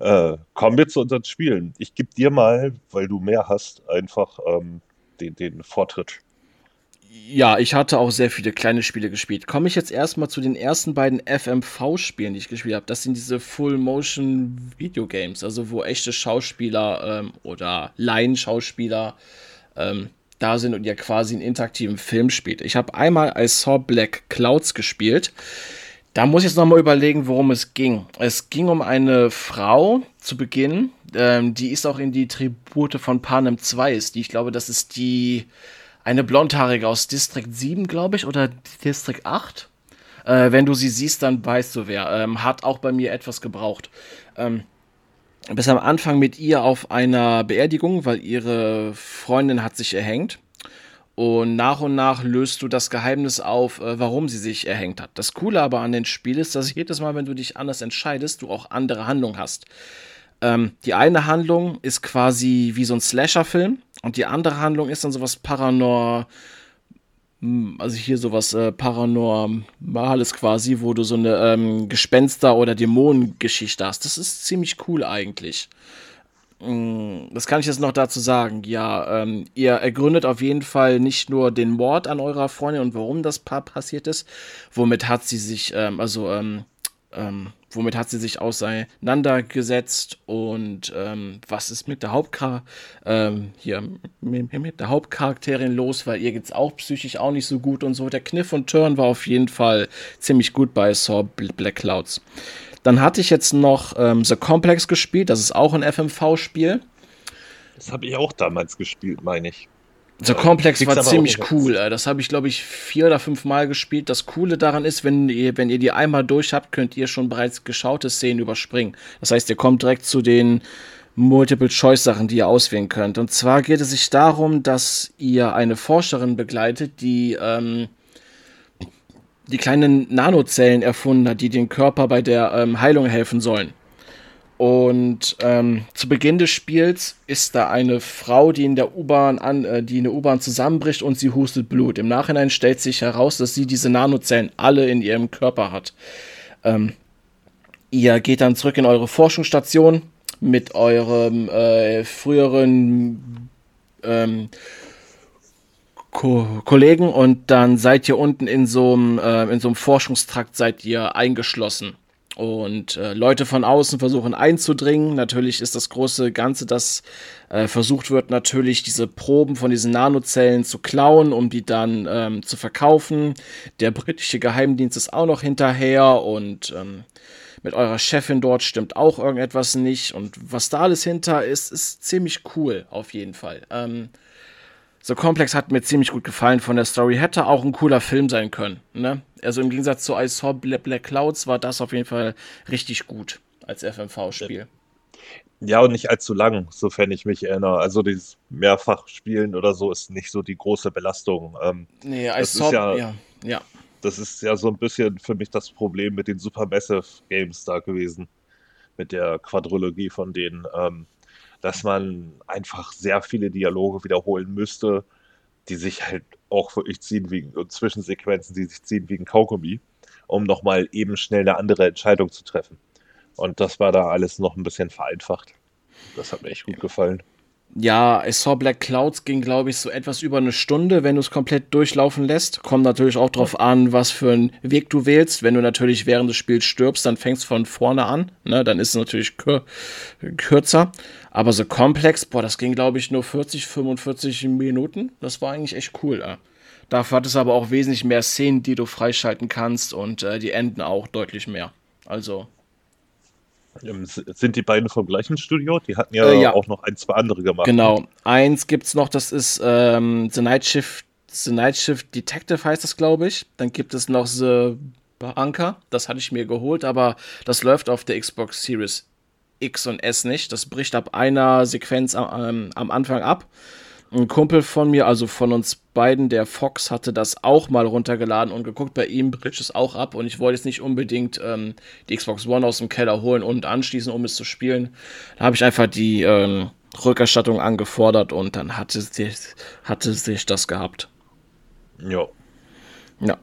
Äh, kommen wir zu unseren Spielen. Ich gebe dir mal, weil du mehr hast, einfach ähm, den, den Vortritt. Ja, ich hatte auch sehr viele kleine Spiele gespielt. Komme ich jetzt erstmal zu den ersten beiden FMV-Spielen, die ich gespielt habe. Das sind diese Full-Motion-Video-Games, also wo echte Schauspieler ähm, oder Laienschauspieler ähm, da sind und ihr quasi einen interaktiven Film spielt. Ich habe einmal I Saw Black Clouds gespielt. Da muss ich jetzt nochmal überlegen, worum es ging. Es ging um eine Frau zu Beginn, ähm, die ist auch in die Tribute von Panem 2 ist. Die, ich glaube, das ist die, eine Blondhaarige aus District 7, glaube ich, oder District 8. Äh, wenn du sie siehst, dann weißt du wer. Ähm, hat auch bei mir etwas gebraucht. Ähm, bis am Anfang mit ihr auf einer Beerdigung, weil ihre Freundin hat sich erhängt. Und nach und nach löst du das Geheimnis auf, äh, warum sie sich erhängt hat. Das Coole aber an dem Spiel ist, dass jedes Mal, wenn du dich anders entscheidest, du auch andere Handlungen hast. Ähm, die eine Handlung ist quasi wie so ein Slasher-Film und die andere Handlung ist dann sowas Paranor, hm, also hier sowas äh, Paranormales quasi, wo du so eine ähm, Gespenster- oder Dämonengeschichte hast. Das ist ziemlich cool eigentlich. Mm, das kann ich jetzt noch dazu sagen. Ja, ähm, ihr ergründet auf jeden Fall nicht nur den Mord an eurer Freundin und warum das Paar passiert ist. Womit hat sie sich, ähm, also, ähm, ähm womit hat sie sich auseinandergesetzt und ähm, was ist mit der Hauptchar ähm, hier mit der Hauptcharakterin los, weil ihr geht's auch psychisch auch nicht so gut und so. Der Kniff und Turn war auf jeden Fall ziemlich gut bei Saw Black Clouds. Dann hatte ich jetzt noch ähm, The Complex gespielt, das ist auch ein FMV-Spiel. Das habe ich auch damals gespielt, meine ich. The Complex war ziemlich cool. Das habe ich, glaube ich, vier oder fünf Mal gespielt. Das Coole daran ist, wenn ihr, wenn ihr die einmal durch habt, könnt ihr schon bereits geschaute Szenen überspringen. Das heißt, ihr kommt direkt zu den Multiple-Choice-Sachen, die ihr auswählen könnt. Und zwar geht es sich darum, dass ihr eine Forscherin begleitet, die ähm, die kleinen Nanozellen erfunden hat, die dem Körper bei der ähm, Heilung helfen sollen. Und ähm, zu Beginn des Spiels ist da eine Frau, die in der U-Bahn an, äh, die in der U-Bahn zusammenbricht und sie hustet Blut. Im Nachhinein stellt sich heraus, dass sie diese Nanozellen alle in ihrem Körper hat. Ähm, ihr geht dann zurück in eure Forschungsstation mit eurem äh, früheren ähm, Ko Kollegen und dann seid ihr unten in so einem äh, in so einem Forschungstrakt seid ihr eingeschlossen und äh, Leute von außen versuchen einzudringen. Natürlich ist das große Ganze, dass äh, versucht wird, natürlich diese Proben von diesen Nanozellen zu klauen, um die dann ähm, zu verkaufen. Der britische Geheimdienst ist auch noch hinterher und ähm, mit eurer Chefin dort stimmt auch irgendetwas nicht. Und was da alles hinter ist, ist ziemlich cool, auf jeden Fall. Ähm, so Complex hat mir ziemlich gut gefallen von der Story. Hätte auch ein cooler Film sein können. Ne? Also im Gegensatz zu I Saw Black Clouds war das auf jeden Fall richtig gut als FMV-Spiel. Ja, und nicht allzu lang, sofern ich mich erinnere. Also dieses Mehrfachspielen oder so ist nicht so die große Belastung. Ähm, nee, I Saw, ja, ja, ja. Das ist ja so ein bisschen für mich das Problem mit den Supermassive Games da gewesen. Mit der Quadrologie von denen. Ähm, dass man einfach sehr viele Dialoge wiederholen müsste, die sich halt auch wirklich ziehen wie und Zwischensequenzen, die sich ziehen wie ein Kaugummi, um nochmal eben schnell eine andere Entscheidung zu treffen. Und das war da alles noch ein bisschen vereinfacht. Das hat mir echt gut gefallen. Ja, I Saw Black Clouds ging, glaube ich, so etwas über eine Stunde, wenn du es komplett durchlaufen lässt. Kommt natürlich auch drauf an, was für einen Weg du wählst. Wenn du natürlich während des Spiels stirbst, dann fängst du von vorne an. Ne? Dann ist es natürlich kür kürzer. Aber so komplex, boah, das ging, glaube ich, nur 40, 45 Minuten. Das war eigentlich echt cool. Ja. Dafür hat es aber auch wesentlich mehr Szenen, die du freischalten kannst und äh, die enden auch deutlich mehr. Also sind die beiden vom gleichen Studio? Die hatten ja, äh, ja. auch noch ein, zwei andere gemacht. Genau. Eins gibt es noch, das ist ähm, The Night Shift, The Night Shift Detective heißt das, glaube ich. Dann gibt es noch The Anker, das hatte ich mir geholt, aber das läuft auf der Xbox Series X und S nicht. Das bricht ab einer Sequenz am, ähm, am Anfang ab. Ein Kumpel von mir, also von uns beiden, der Fox, hatte das auch mal runtergeladen und geguckt. Bei ihm bricht es auch ab und ich wollte jetzt nicht unbedingt ähm, die Xbox One aus dem Keller holen und anschließen, um es zu spielen. Da habe ich einfach die ähm, Rückerstattung angefordert und dann hatte sich, hatte sich das gehabt. Ja. Ja.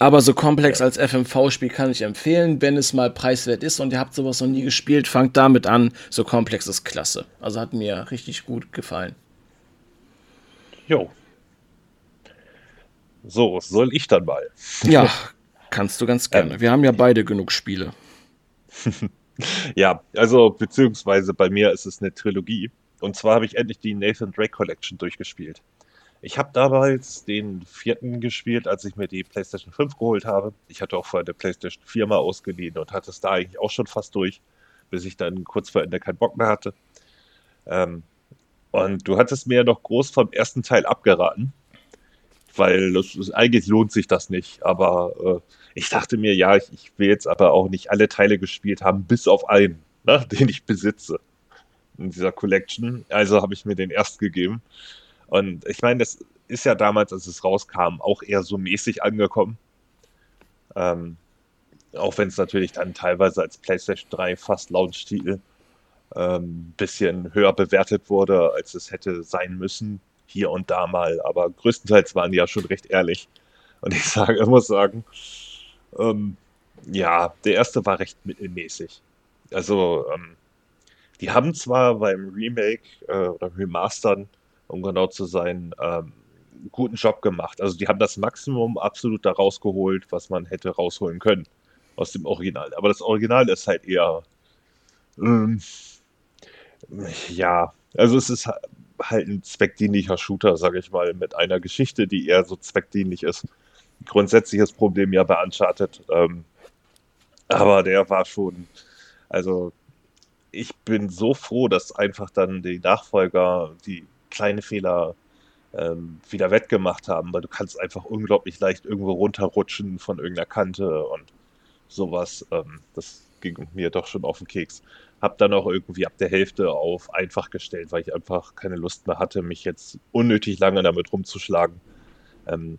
Aber so komplex ja. als FMV-Spiel kann ich empfehlen, wenn es mal preiswert ist und ihr habt sowas noch nie gespielt, fangt damit an. So komplex ist klasse. Also hat mir richtig gut gefallen. Jo. So, soll ich dann mal? Ja, kannst du ganz gerne. Ähm, Wir haben ja beide genug Spiele. ja, also beziehungsweise bei mir ist es eine Trilogie. Und zwar habe ich endlich die Nathan Drake Collection durchgespielt. Ich habe damals den vierten gespielt, als ich mir die PlayStation 5 geholt habe. Ich hatte auch vorher eine PlayStation 4 mal ausgeliehen und hatte es da eigentlich auch schon fast durch, bis ich dann kurz vor Ende keinen Bock mehr hatte. Ähm, und du hattest mir ja noch groß vom ersten Teil abgeraten, weil das, eigentlich lohnt sich das nicht. Aber äh, ich dachte mir, ja, ich, ich, will jetzt aber auch nicht alle Teile gespielt haben, bis auf einen, ne, den ich besitze in dieser Collection. Also habe ich mir den erst gegeben. Und ich meine, das ist ja damals, als es rauskam, auch eher so mäßig angekommen. Ähm, auch wenn es natürlich dann teilweise als PlayStation 3 fast Launch-Titel ähm, bisschen höher bewertet wurde, als es hätte sein müssen, hier und da mal. Aber größtenteils waren die ja schon recht ehrlich. Und ich sage, ich muss sagen, ähm, ja, der erste war recht mittelmäßig. Also, ähm, die haben zwar beim Remake äh, oder Remastern um genau zu sein, ähm, guten Job gemacht. Also die haben das Maximum absolut da rausgeholt, was man hätte rausholen können aus dem Original. Aber das Original ist halt eher, ähm, ja, also es ist halt ein zweckdienlicher Shooter, sage ich mal, mit einer Geschichte, die eher so zweckdienlich ist. Grundsätzliches Problem ja bei Uncharted. Ähm, aber der war schon, also ich bin so froh, dass einfach dann die Nachfolger, die kleine Fehler ähm, wieder wettgemacht haben, weil du kannst einfach unglaublich leicht irgendwo runterrutschen von irgendeiner Kante und sowas. Ähm, das ging mir doch schon auf den Keks. Hab dann auch irgendwie ab der Hälfte auf einfach gestellt, weil ich einfach keine Lust mehr hatte, mich jetzt unnötig lange damit rumzuschlagen. Ähm,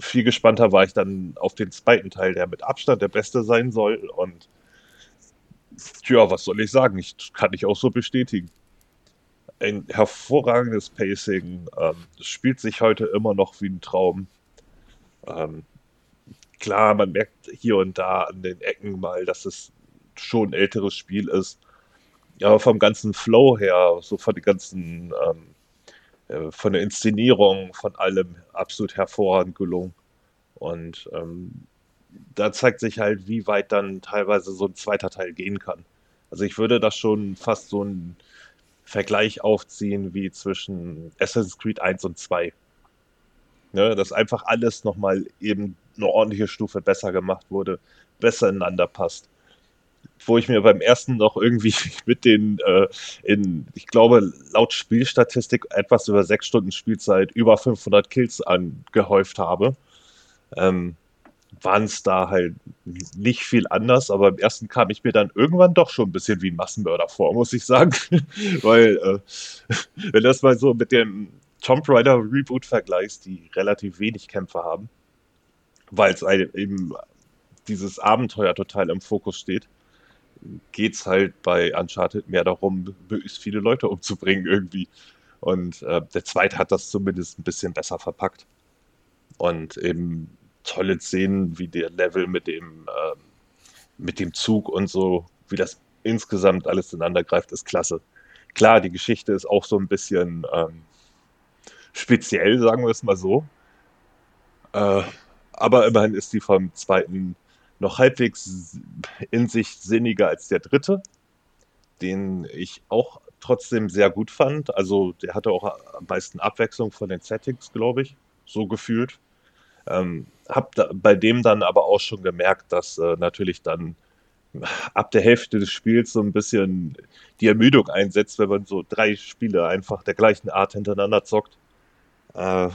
viel gespannter war ich dann auf den zweiten Teil, der mit Abstand der beste sein soll. Und ja, was soll ich sagen? Ich kann ich auch so bestätigen ein hervorragendes Pacing. Ähm, spielt sich heute immer noch wie ein Traum. Ähm, klar, man merkt hier und da an den Ecken mal, dass es schon ein älteres Spiel ist. Aber vom ganzen Flow her, so von den ganzen, ähm, äh, von der Inszenierung, von allem absolut hervorragend gelungen. Und ähm, da zeigt sich halt, wie weit dann teilweise so ein zweiter Teil gehen kann. Also ich würde das schon fast so ein Vergleich aufziehen wie zwischen Assassin's Creed 1 und 2. Ne, dass einfach alles nochmal eben eine ordentliche Stufe besser gemacht wurde, besser ineinander passt. Wo ich mir beim ersten noch irgendwie mit den, äh, in, ich glaube, laut Spielstatistik etwas über sechs Stunden Spielzeit über 500 Kills angehäuft habe. Ähm, waren es da halt nicht viel anders, aber im ersten kam ich mir dann irgendwann doch schon ein bisschen wie ein Massenmörder vor, muss ich sagen. Weil, äh, wenn das mal so mit dem Tomb Raider Reboot vergleichst, die relativ wenig Kämpfe haben, weil es eben dieses Abenteuer total im Fokus steht, geht es halt bei Uncharted mehr darum, möglichst viele Leute umzubringen irgendwie. Und äh, der zweite hat das zumindest ein bisschen besser verpackt. Und eben tolle Szenen, wie der Level mit dem, ähm, mit dem Zug und so, wie das insgesamt alles ineinander greift, ist klasse. Klar, die Geschichte ist auch so ein bisschen ähm, speziell, sagen wir es mal so. Äh, aber immerhin ist die vom zweiten noch halbwegs in sich sinniger als der dritte, den ich auch trotzdem sehr gut fand. Also der hatte auch am meisten Abwechslung von den Settings, glaube ich, so gefühlt. Ähm, hab da, bei dem dann aber auch schon gemerkt, dass äh, natürlich dann ab der Hälfte des Spiels so ein bisschen die Ermüdung einsetzt, wenn man so drei Spiele einfach der gleichen Art hintereinander zockt. Äh,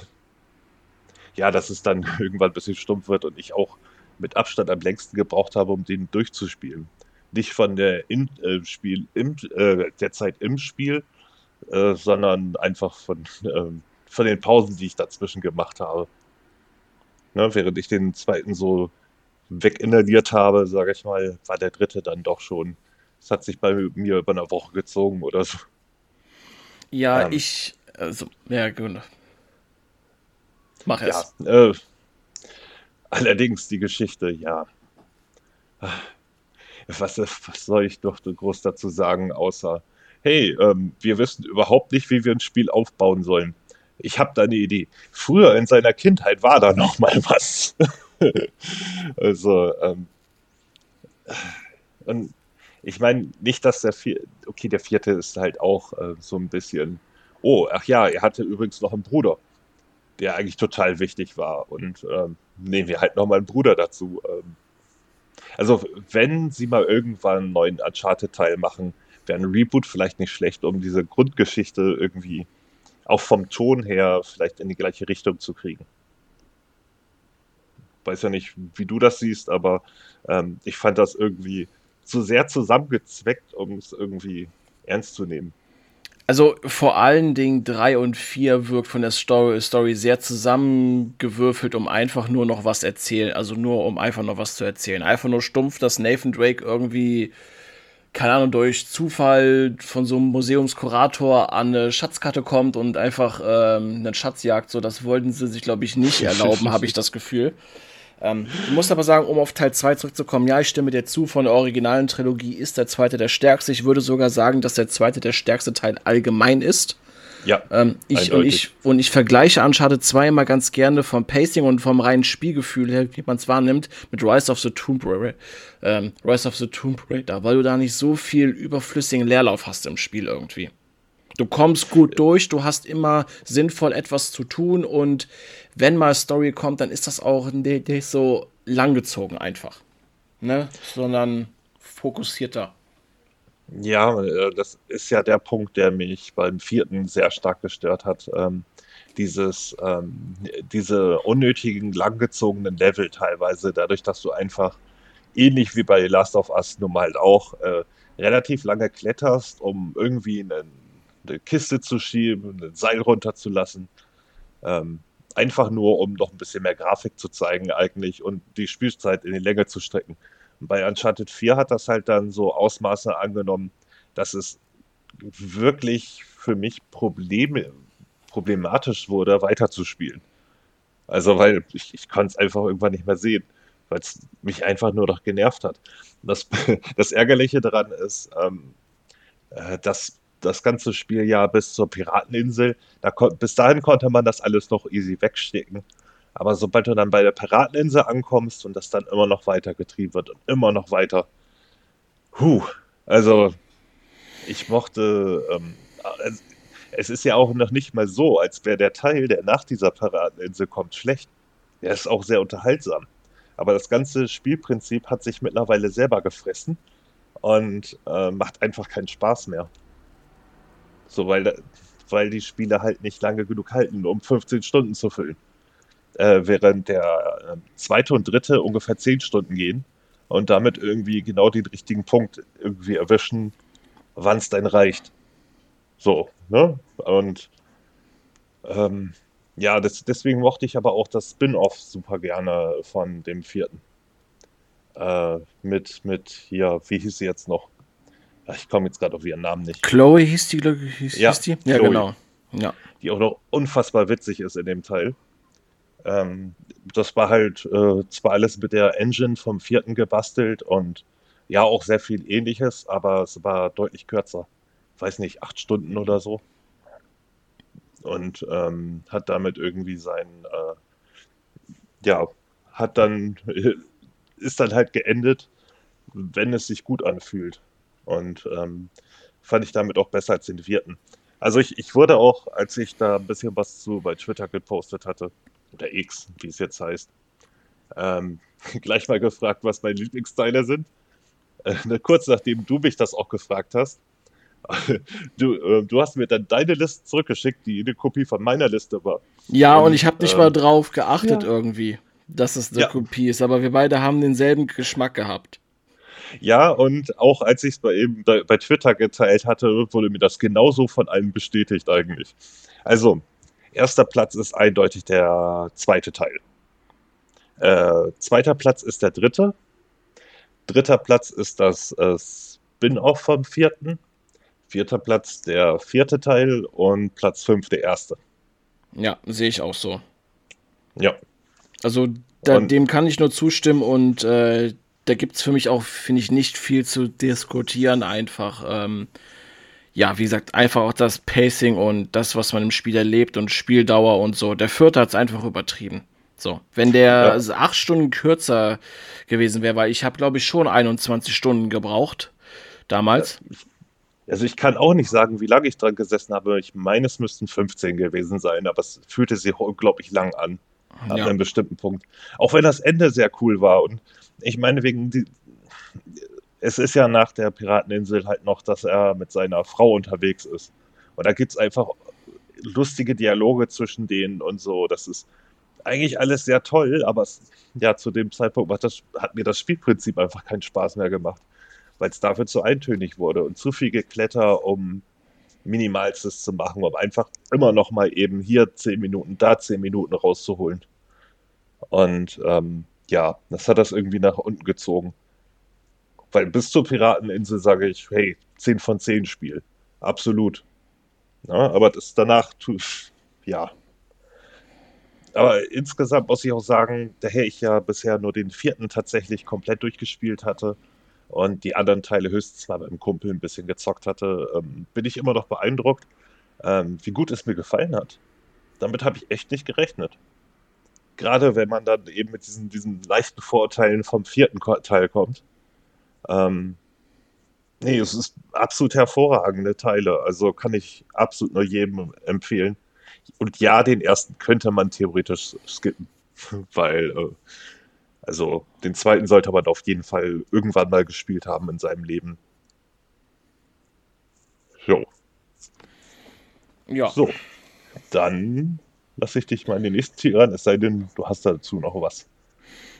ja, dass es dann irgendwann ein bisschen stumpf wird und ich auch mit Abstand am längsten gebraucht habe, um den durchzuspielen. nicht von der in, äh, Spiel im, äh, der Zeit im Spiel, äh, sondern einfach von, ähm, von den Pausen, die ich dazwischen gemacht habe. Ne, während ich den zweiten so weginhaliert habe, sage ich mal, war der dritte dann doch schon. Es hat sich bei mir über eine Woche gezogen oder so. Ja, ähm, ich, also, ja, gut. Mach es. Ja, äh, allerdings die Geschichte, ja. Was, was soll ich doch groß dazu sagen, außer, hey, ähm, wir wissen überhaupt nicht, wie wir ein Spiel aufbauen sollen. Ich habe da eine Idee. Früher in seiner Kindheit war da noch mal was. also, ähm, und ich meine, nicht, dass der vierte, okay, der vierte ist halt auch äh, so ein bisschen, oh, ach ja, er hatte übrigens noch einen Bruder, der eigentlich total wichtig war. Und ähm, nehmen wir halt nochmal einen Bruder dazu. Ähm, also, wenn sie mal irgendwann einen neuen Uncharted-Teil machen, wäre ein Reboot vielleicht nicht schlecht, um diese Grundgeschichte irgendwie auch vom Ton her vielleicht in die gleiche Richtung zu kriegen. Weiß ja nicht, wie du das siehst, aber ähm, ich fand das irgendwie zu sehr zusammengezweckt, um es irgendwie ernst zu nehmen. Also vor allen Dingen 3 und 4 wirkt von der Story, Story sehr zusammengewürfelt, um einfach nur noch was erzählen. Also nur um einfach noch was zu erzählen. Einfach nur stumpf, dass Nathan Drake irgendwie keine Ahnung, durch Zufall von so einem Museumskurator an eine Schatzkarte kommt und einfach ähm, einen Schatz jagt. So, das wollten sie sich, glaube ich, nicht erlauben, habe ich das Gefühl. Ähm, ich muss aber sagen, um auf Teil 2 zurückzukommen, ja, ich stimme dir zu, von der originalen Trilogie ist der zweite der stärkste. Ich würde sogar sagen, dass der zweite der stärkste Teil allgemein ist. Ja. Ähm, ich, und, ich, und ich vergleiche Uncharted 2 immer ganz gerne vom Pacing und vom reinen Spielgefühl her, wie man es wahrnimmt, mit Rise of the Tomb Raider. Ähm, Rise of the Tomb Raider, weil du da nicht so viel überflüssigen Leerlauf hast im Spiel irgendwie. Du kommst gut durch, du hast immer sinnvoll etwas zu tun und wenn mal Story kommt, dann ist das auch nicht so langgezogen einfach. Ne? Sondern fokussierter. Ja, äh, das ist ja der Punkt, der mich beim vierten sehr stark gestört hat. Ähm, dieses, ähm, diese unnötigen, langgezogenen Level teilweise, dadurch, dass du einfach ähnlich wie bei Last of Us nun mal halt auch äh, relativ lange kletterst, um irgendwie eine, eine Kiste zu schieben, ein Seil runterzulassen. Ähm, einfach nur, um noch ein bisschen mehr Grafik zu zeigen eigentlich und die Spielzeit in die Länge zu strecken. Bei Uncharted 4 hat das halt dann so Ausmaße angenommen, dass es wirklich für mich Probleme, problematisch wurde, weiterzuspielen. Also, weil ich, ich konnte es einfach irgendwann nicht mehr sehen, weil es mich einfach nur noch genervt hat. Das, das Ärgerliche daran ist, ähm, äh, dass das ganze Spiel ja bis zur Pirateninsel, da bis dahin konnte man das alles noch easy wegstecken. Aber sobald du dann bei der Pirateninsel ankommst und das dann immer noch weiter getrieben wird und immer noch weiter, huh, also ich mochte, ähm, es ist ja auch noch nicht mal so, als wäre der Teil, der nach dieser Pirateninsel kommt, schlecht. Der ist auch sehr unterhaltsam. Aber das ganze Spielprinzip hat sich mittlerweile selber gefressen und äh, macht einfach keinen Spaß mehr. So, weil, weil die Spiele halt nicht lange genug halten, um 15 Stunden zu füllen äh, während der äh, zweite und dritte ungefähr zehn Stunden gehen und damit irgendwie genau den richtigen Punkt irgendwie erwischen, wann es dann reicht. So, ne? Und ähm, ja, das, deswegen mochte ich aber auch das Spin-off super gerne von dem vierten. Äh, mit, mit hier, wie hieß sie jetzt noch? Ich komme jetzt gerade auf ihren Namen nicht. Chloe hieß die, hieß, ja, hieß die? Ja, Chloe, genau. Ja. Die auch noch unfassbar witzig ist in dem Teil. Ähm, das war halt äh, zwar alles mit der Engine vom vierten gebastelt und ja auch sehr viel ähnliches, aber es war deutlich kürzer. Weiß nicht, acht Stunden oder so. Und ähm, hat damit irgendwie sein, äh, ja, hat dann, ist dann halt geendet, wenn es sich gut anfühlt. Und ähm, fand ich damit auch besser als den vierten. Also ich, ich wurde auch, als ich da ein bisschen was zu bei Twitter gepostet hatte, oder X, wie es jetzt heißt, ähm, gleich mal gefragt, was meine Lieblingsteile sind. Äh, ne, kurz nachdem du mich das auch gefragt hast. Du, äh, du hast mir dann deine Liste zurückgeschickt, die eine Kopie von meiner Liste war. Ja, und, und ich habe nicht äh, mal drauf geachtet ja. irgendwie, dass es eine ja. Kopie ist, aber wir beide haben denselben Geschmack gehabt. Ja, und auch als ich es bei, eben bei Twitter geteilt hatte, wurde mir das genauso von allen bestätigt eigentlich. Also, erster Platz ist eindeutig der zweite Teil. Äh, zweiter Platz ist der dritte. Dritter Platz ist das äh, Spin-off vom vierten. Vierter Platz der vierte Teil und Platz fünf der erste. Ja, sehe ich auch so. Ja. Also da, dem kann ich nur zustimmen und äh, da gibt es für mich auch, finde ich, nicht viel zu diskutieren. Einfach, ähm, ja, wie gesagt, einfach auch das Pacing und das, was man im Spiel erlebt und Spieldauer und so. Der Vierte hat es einfach übertrieben. So, wenn der ja. acht Stunden kürzer gewesen wäre, weil ich habe, glaube ich, schon 21 Stunden gebraucht damals. Also ich kann auch nicht sagen, wie lange ich dran gesessen habe. Ich meine, es müssten 15 gewesen sein, aber es fühlte sich unglaublich lang an. An ja. einem bestimmten Punkt. Auch wenn das Ende sehr cool war. Und ich meine, wegen die, es ist ja nach der Pirateninsel halt noch, dass er mit seiner Frau unterwegs ist. Und da gibt es einfach lustige Dialoge zwischen denen und so. Das ist eigentlich alles sehr toll, aber es, ja, zu dem Zeitpunkt hat, das, hat mir das Spielprinzip einfach keinen Spaß mehr gemacht, weil es dafür zu eintönig wurde und zu viel Gekletter, um Minimalstes zu machen, um einfach immer noch mal eben hier zehn Minuten, da zehn Minuten rauszuholen. Und ähm, ja, das hat das irgendwie nach unten gezogen. Weil bis zur Pirateninsel sage ich, hey, 10 von 10 Spiel. Absolut. Ja, aber das danach, ja, aber insgesamt muss ich auch sagen, daher ich ja bisher nur den vierten tatsächlich komplett durchgespielt hatte und die anderen Teile höchstens mal einem Kumpel ein bisschen gezockt hatte, ähm, bin ich immer noch beeindruckt, ähm, wie gut es mir gefallen hat. Damit habe ich echt nicht gerechnet. Gerade wenn man dann eben mit diesen, diesen leichten Vorurteilen vom vierten Teil kommt. Ähm, nee, es ist absolut hervorragende Teile. Also kann ich absolut nur jedem empfehlen. Und ja, den ersten könnte man theoretisch skippen, weil, äh, also den zweiten sollte man auf jeden Fall irgendwann mal gespielt haben in seinem Leben. Jo. Ja. So, dann lasse ich dich mal in den nächsten Tier ran, es sei denn, du hast dazu noch was.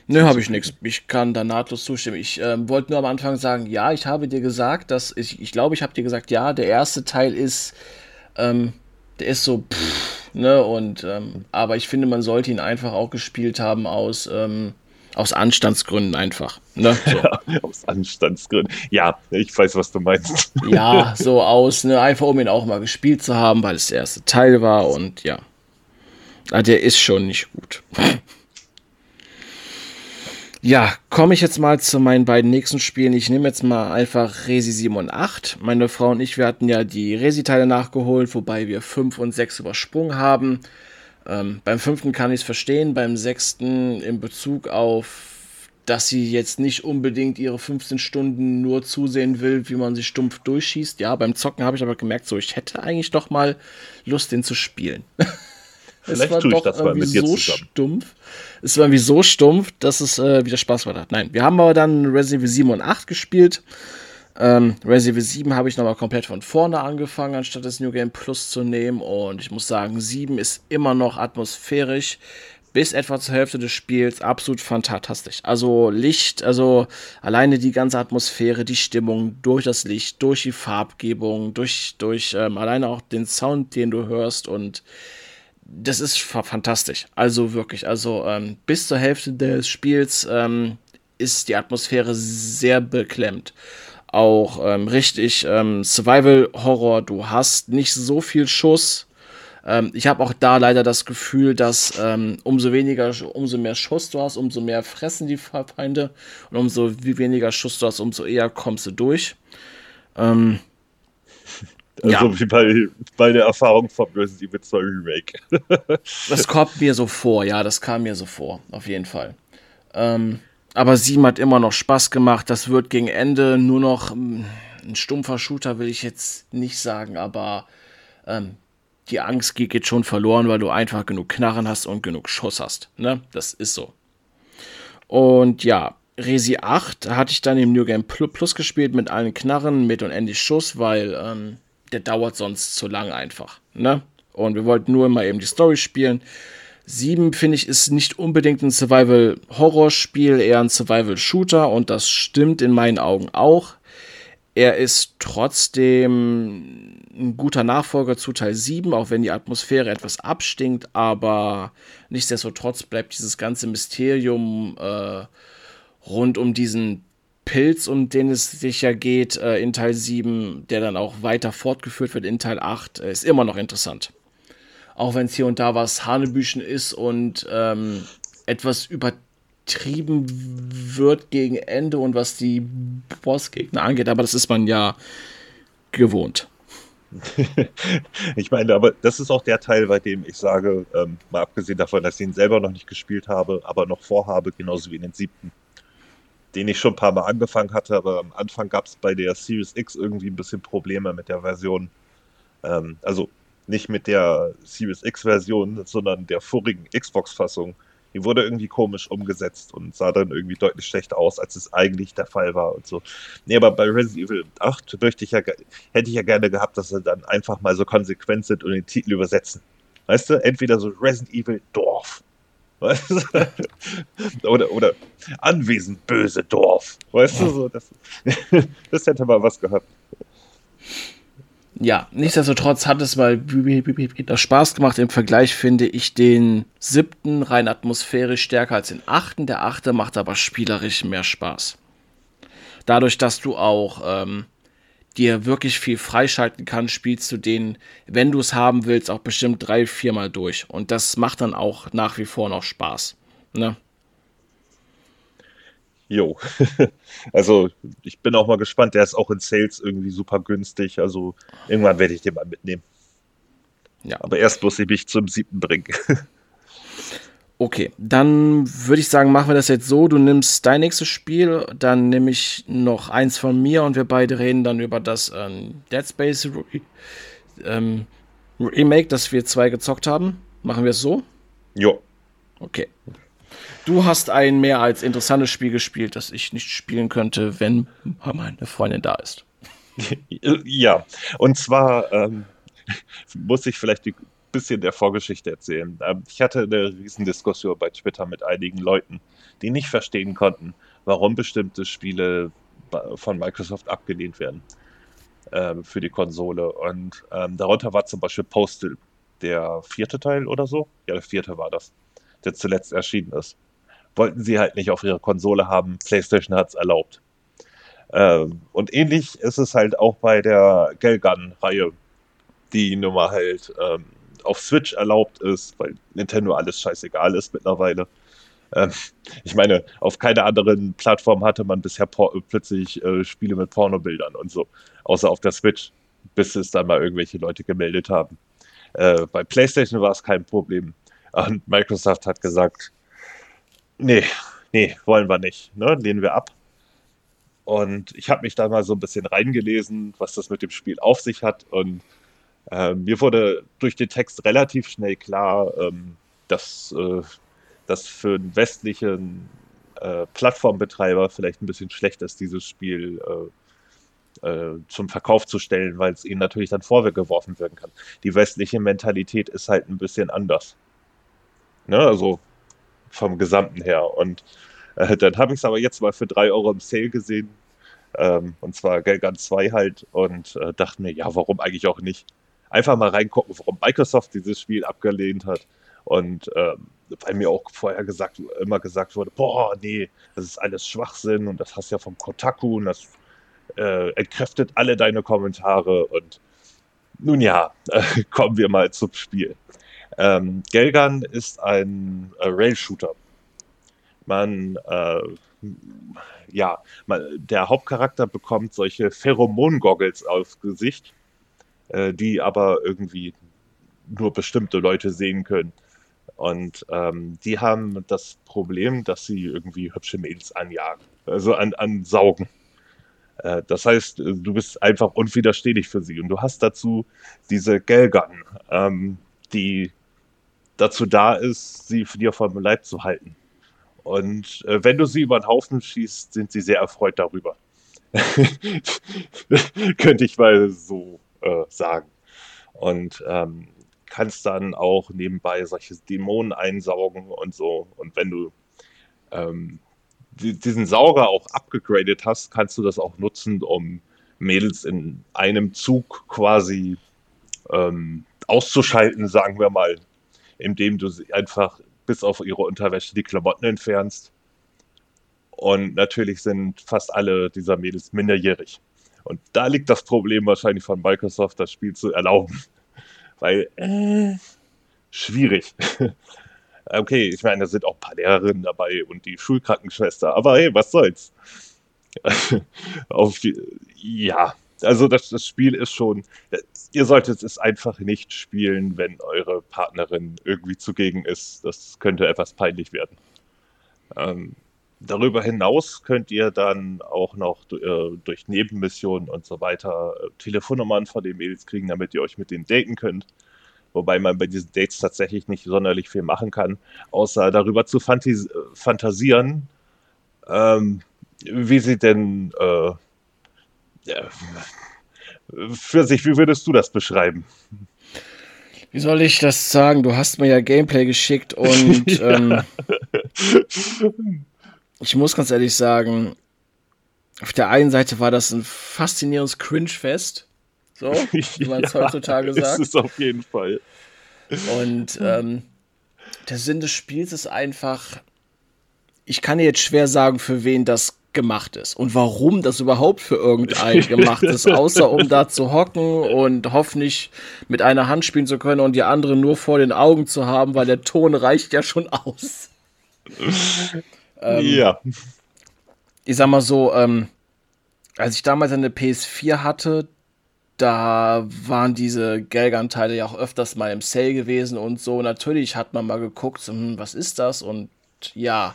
Nö, habe ich nichts. Ich kann da nahtlos zustimmen. Ich ähm, wollte nur am Anfang sagen, ja, ich habe dir gesagt, dass ich, ich glaube, ich habe dir gesagt, ja, der erste Teil ist ähm, der ist so, pff, ne, und, ähm, aber ich finde, man sollte ihn einfach auch gespielt haben aus, ähm, aus Anstandsgründen einfach. Ne? So. Ja, aus Anstandsgründen. Ja, ich weiß, was du meinst. Ja, so aus, ne, einfach um ihn auch mal gespielt zu haben, weil es der erste Teil war und ja. Ah, der ist schon nicht gut. Ja, komme ich jetzt mal zu meinen beiden nächsten Spielen. Ich nehme jetzt mal einfach Resi 7 und 8. Meine Frau und ich, wir hatten ja die Resi-Teile nachgeholt, wobei wir 5 und 6 übersprungen haben. Ähm, beim fünften kann ich es verstehen, beim sechsten in Bezug auf, dass sie jetzt nicht unbedingt ihre 15 Stunden nur zusehen will, wie man sie stumpf durchschießt. Ja, beim Zocken habe ich aber gemerkt, so ich hätte eigentlich doch mal Lust, den zu spielen. Vielleicht es war tue doch ich das mal mit dir so zusammen. stumpf. Es war irgendwie so stumpf, dass es äh, wieder Spaß gemacht hat. Nein, wir haben aber dann Resident Evil 7 und 8 gespielt. Ähm, Resident Evil 7 habe ich nochmal komplett von vorne angefangen, anstatt das New Game Plus zu nehmen. Und ich muss sagen, 7 ist immer noch atmosphärisch. Bis etwa zur Hälfte des Spiels absolut fantastisch. Also Licht, also alleine die ganze Atmosphäre, die Stimmung durch das Licht, durch die Farbgebung, durch, durch ähm, alleine auch den Sound, den du hörst und das ist fantastisch. Also wirklich, also ähm, bis zur Hälfte des Spiels ähm, ist die Atmosphäre sehr beklemmt. Auch ähm, richtig ähm, Survival-Horror. Du hast nicht so viel Schuss. Ähm, ich habe auch da leider das Gefühl, dass ähm, umso weniger, umso mehr Schuss du hast, umso mehr fressen die Feinde und umso weniger Schuss du hast, umso eher kommst du durch. Ähm, also ja. wie bei, bei der Erfahrung von Resident Evil 2 Remake. das kommt mir so vor, ja, das kam mir so vor, auf jeden Fall. Ähm, aber 7 hat immer noch Spaß gemacht. Das wird gegen Ende nur noch ähm, ein stumpfer Shooter, will ich jetzt nicht sagen, aber ähm, die Angst geht schon verloren, weil du einfach genug Knarren hast und genug Schuss hast. Ne? Das ist so. Und ja, Resi 8 hatte ich dann im New Game Plus gespielt mit allen Knarren, mit und endlich Schuss, weil ähm, der dauert sonst zu lang einfach. Ne? Und wir wollten nur mal eben die Story spielen. 7, finde ich, ist nicht unbedingt ein Survival-Horror-Spiel, eher ein Survival-Shooter und das stimmt in meinen Augen auch. Er ist trotzdem ein guter Nachfolger zu Teil 7, auch wenn die Atmosphäre etwas abstinkt, aber nichtsdestotrotz bleibt dieses ganze Mysterium äh, rund um diesen Pilz, um den es sich ja geht, äh, in Teil 7, der dann auch weiter fortgeführt wird in Teil 8, äh, ist immer noch interessant. Auch wenn es hier und da was Hanebüchen ist und ähm, etwas übertrieben wird gegen Ende und was die Bossgegner angeht, aber das ist man ja gewohnt. ich meine, aber das ist auch der Teil, bei dem ich sage, ähm, mal abgesehen davon, dass ich ihn selber noch nicht gespielt habe, aber noch vorhabe, genauso wie in den siebten den ich schon ein paar Mal angefangen hatte, aber am Anfang gab es bei der Series X irgendwie ein bisschen Probleme mit der Version. Ähm, also nicht mit der Series X-Version, sondern der vorigen Xbox-Fassung. Die wurde irgendwie komisch umgesetzt und sah dann irgendwie deutlich schlechter aus, als es eigentlich der Fall war und so. Nee, aber bei Resident Evil 8 möchte ich ja, hätte ich ja gerne gehabt, dass sie dann einfach mal so konsequent sind und den Titel übersetzen. Weißt du, entweder so Resident Evil Dorf Oder, oder anwesend böse Dorf. Weißt du, so, das, das hätte mal was gehabt. Ja, nichtsdestotrotz hat es mal das Spaß gemacht. Im Vergleich finde ich den siebten rein atmosphärisch stärker als den achten. Der achte macht aber spielerisch mehr Spaß. Dadurch, dass du auch ähm, dir wirklich viel freischalten kann, spielst du den, wenn du es haben willst, auch bestimmt drei, viermal durch. Und das macht dann auch nach wie vor noch Spaß. Ne? Jo. also ich bin auch mal gespannt. Der ist auch in Sales irgendwie super günstig. Also irgendwann werde ich den mal mitnehmen. Ja. Aber erst muss ich mich zum siebten bringen. Okay, dann würde ich sagen, machen wir das jetzt so. Du nimmst dein nächstes Spiel, dann nehme ich noch eins von mir und wir beide reden dann über das ähm, Dead Space ähm, Remake, das wir zwei gezockt haben. Machen wir es so? Jo. Okay. Du hast ein mehr als interessantes Spiel gespielt, das ich nicht spielen könnte, wenn meine Freundin da ist. Ja, und zwar ähm, muss ich vielleicht die bisschen der Vorgeschichte erzählen. Ähm, ich hatte eine Riesendiskussion bei Twitter mit einigen Leuten, die nicht verstehen konnten, warum bestimmte Spiele von Microsoft abgelehnt werden ähm, für die Konsole. Und ähm, darunter war zum Beispiel Postal, der vierte Teil oder so. Ja, der vierte war das, der zuletzt erschienen ist. Wollten sie halt nicht auf ihrer Konsole haben. PlayStation hat es erlaubt. Ähm, und ähnlich ist es halt auch bei der Gelgun-Reihe, die Nummer halt ähm, auf Switch erlaubt ist, weil Nintendo alles scheißegal ist mittlerweile. Ähm, ich meine, auf keiner anderen Plattform hatte man bisher plötzlich äh, Spiele mit Pornobildern und so, außer auf der Switch, bis es dann mal irgendwelche Leute gemeldet haben. Äh, bei PlayStation war es kein Problem. Und Microsoft hat gesagt, nee, nee, wollen wir nicht, ne? lehnen wir ab. Und ich habe mich da mal so ein bisschen reingelesen, was das mit dem Spiel auf sich hat. Und äh, mir wurde durch den Text relativ schnell klar, ähm, dass äh, das für einen westlichen äh, Plattformbetreiber vielleicht ein bisschen schlecht ist, dieses Spiel äh, äh, zum Verkauf zu stellen, weil es ihnen natürlich dann vorgeworfen werden kann. Die westliche Mentalität ist halt ein bisschen anders. Ne? Also vom Gesamten her. Und äh, dann habe ich es aber jetzt mal für 3 Euro im Sale gesehen. Ähm, und zwar Gelgan 2 halt. Und äh, dachte mir, ja, warum eigentlich auch nicht? Einfach mal reingucken, warum Microsoft dieses Spiel abgelehnt hat. Und ähm, weil mir auch vorher gesagt, immer gesagt wurde, boah, nee, das ist alles Schwachsinn und das hast ja vom Kotaku und das äh, entkräftet alle deine Kommentare. Und nun ja, äh, kommen wir mal zum Spiel. Ähm, Gelgan ist ein äh, Rail-Shooter. Man, äh, ja, man, der Hauptcharakter bekommt solche Pheromon-Goggles aufs Gesicht äh, die aber irgendwie nur bestimmte Leute sehen können. Und ähm, die haben das Problem, dass sie irgendwie hübsche Mädels anjagen, also an, ansaugen. Äh, das heißt, du bist einfach unwiderstehlich für sie. Und du hast dazu diese Gelgun, ähm, die dazu da ist, sie für dir vom Leib zu halten. Und äh, wenn du sie über den Haufen schießt, sind sie sehr erfreut darüber. Könnte ich mal so äh, sagen. Und ähm, kannst dann auch nebenbei solche Dämonen einsaugen und so. Und wenn du ähm, diesen Sauger auch abgegradet hast, kannst du das auch nutzen, um Mädels in einem Zug quasi ähm, auszuschalten, sagen wir mal, indem du sie einfach bis auf ihre Unterwäsche die Klamotten entfernst. Und natürlich sind fast alle dieser Mädels minderjährig. Und da liegt das Problem wahrscheinlich von Microsoft, das Spiel zu erlauben. Weil, äh, schwierig. okay, ich meine, da sind auch ein paar Lehrerinnen dabei und die Schulkrankenschwester, aber hey, was soll's. Auf die, ja, also das, das Spiel ist schon, ihr solltet es einfach nicht spielen, wenn eure Partnerin irgendwie zugegen ist. Das könnte etwas peinlich werden. Ähm, darüber hinaus könnt ihr dann auch noch äh, durch Nebenmissionen und so weiter äh, Telefonnummern von den Mails kriegen, damit ihr euch mit denen daten könnt. Wobei man bei diesen Dates tatsächlich nicht sonderlich viel machen kann, außer darüber zu fantas fantasieren, ähm, wie sie denn äh, für sich, wie würdest du das beschreiben? Wie soll ich das sagen? Du hast mir ja Gameplay geschickt und ähm, ich muss ganz ehrlich sagen, auf der einen Seite war das ein faszinierendes Cringe-Fest. So, wie man es ja, heutzutage sagt. Das ist auf jeden Fall. Und ähm, der Sinn des Spiels ist einfach, ich kann dir jetzt schwer sagen, für wen das gemacht ist und warum das überhaupt für irgendeinen gemacht ist, außer um da zu hocken und hoffentlich mit einer Hand spielen zu können und die andere nur vor den Augen zu haben, weil der Ton reicht ja schon aus. ähm, ja. Ich sag mal so, ähm, als ich damals eine PS4 hatte, da waren diese Gelganteile ja auch öfters mal im Sale gewesen und so. Natürlich hat man mal geguckt, so, hm, was ist das? Und ja,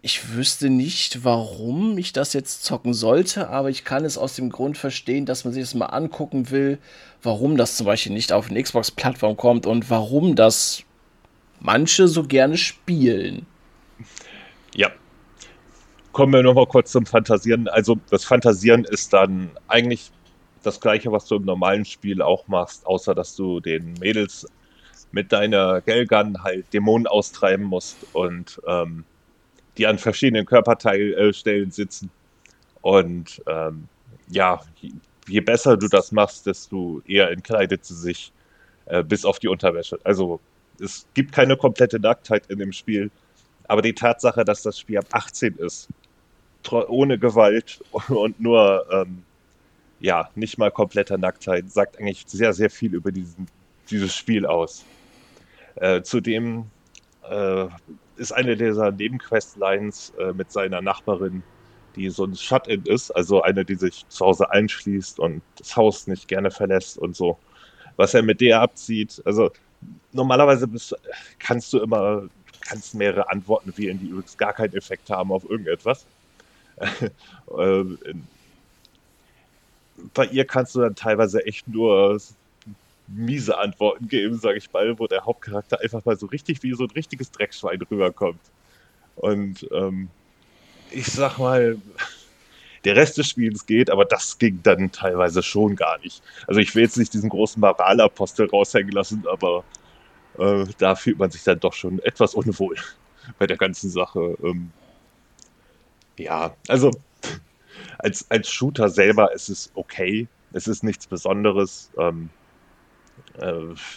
ich wüsste nicht, warum ich das jetzt zocken sollte, aber ich kann es aus dem Grund verstehen, dass man sich das mal angucken will, warum das zum Beispiel nicht auf eine Xbox-Plattform kommt und warum das manche so gerne spielen. Ja. Kommen wir nochmal kurz zum Fantasieren. Also das Fantasieren ist dann eigentlich das gleiche, was du im normalen Spiel auch machst, außer dass du den Mädels mit deiner Gelgun halt Dämonen austreiben musst und ähm, die an verschiedenen Körperteilstellen sitzen. Und ähm, ja, je besser du das machst, desto eher entkleidet sie sich äh, bis auf die Unterwäsche. Also es gibt keine komplette Nacktheit in dem Spiel, aber die Tatsache, dass das Spiel ab 18 ist, ohne Gewalt und nur ähm, ja nicht mal kompletter Nacktheit, sagt eigentlich sehr sehr viel über diesen, dieses Spiel aus. Äh, zudem äh, ist eine dieser Nebenquestlines äh, mit seiner Nachbarin, die so ein Shut-in ist, also eine, die sich zu Hause einschließt und das Haus nicht gerne verlässt und so. Was er mit der abzieht, also normalerweise bist, kannst du immer, kannst mehrere Antworten wählen, die übrigens gar keinen Effekt haben auf irgendetwas. äh, bei ihr kannst du dann teilweise echt nur miese Antworten geben, sage ich mal, wo der Hauptcharakter einfach mal so richtig wie so ein richtiges Dreckschwein rüberkommt. Und ähm, ich sag mal, der Rest des Spiels geht, aber das ging dann teilweise schon gar nicht. Also ich will jetzt nicht diesen großen Moralapostel raushängen lassen, aber äh, da fühlt man sich dann doch schon etwas unwohl bei der ganzen Sache. Ähm, ja, also als, als Shooter selber ist es okay. Es ist nichts Besonderes. Ähm, äh,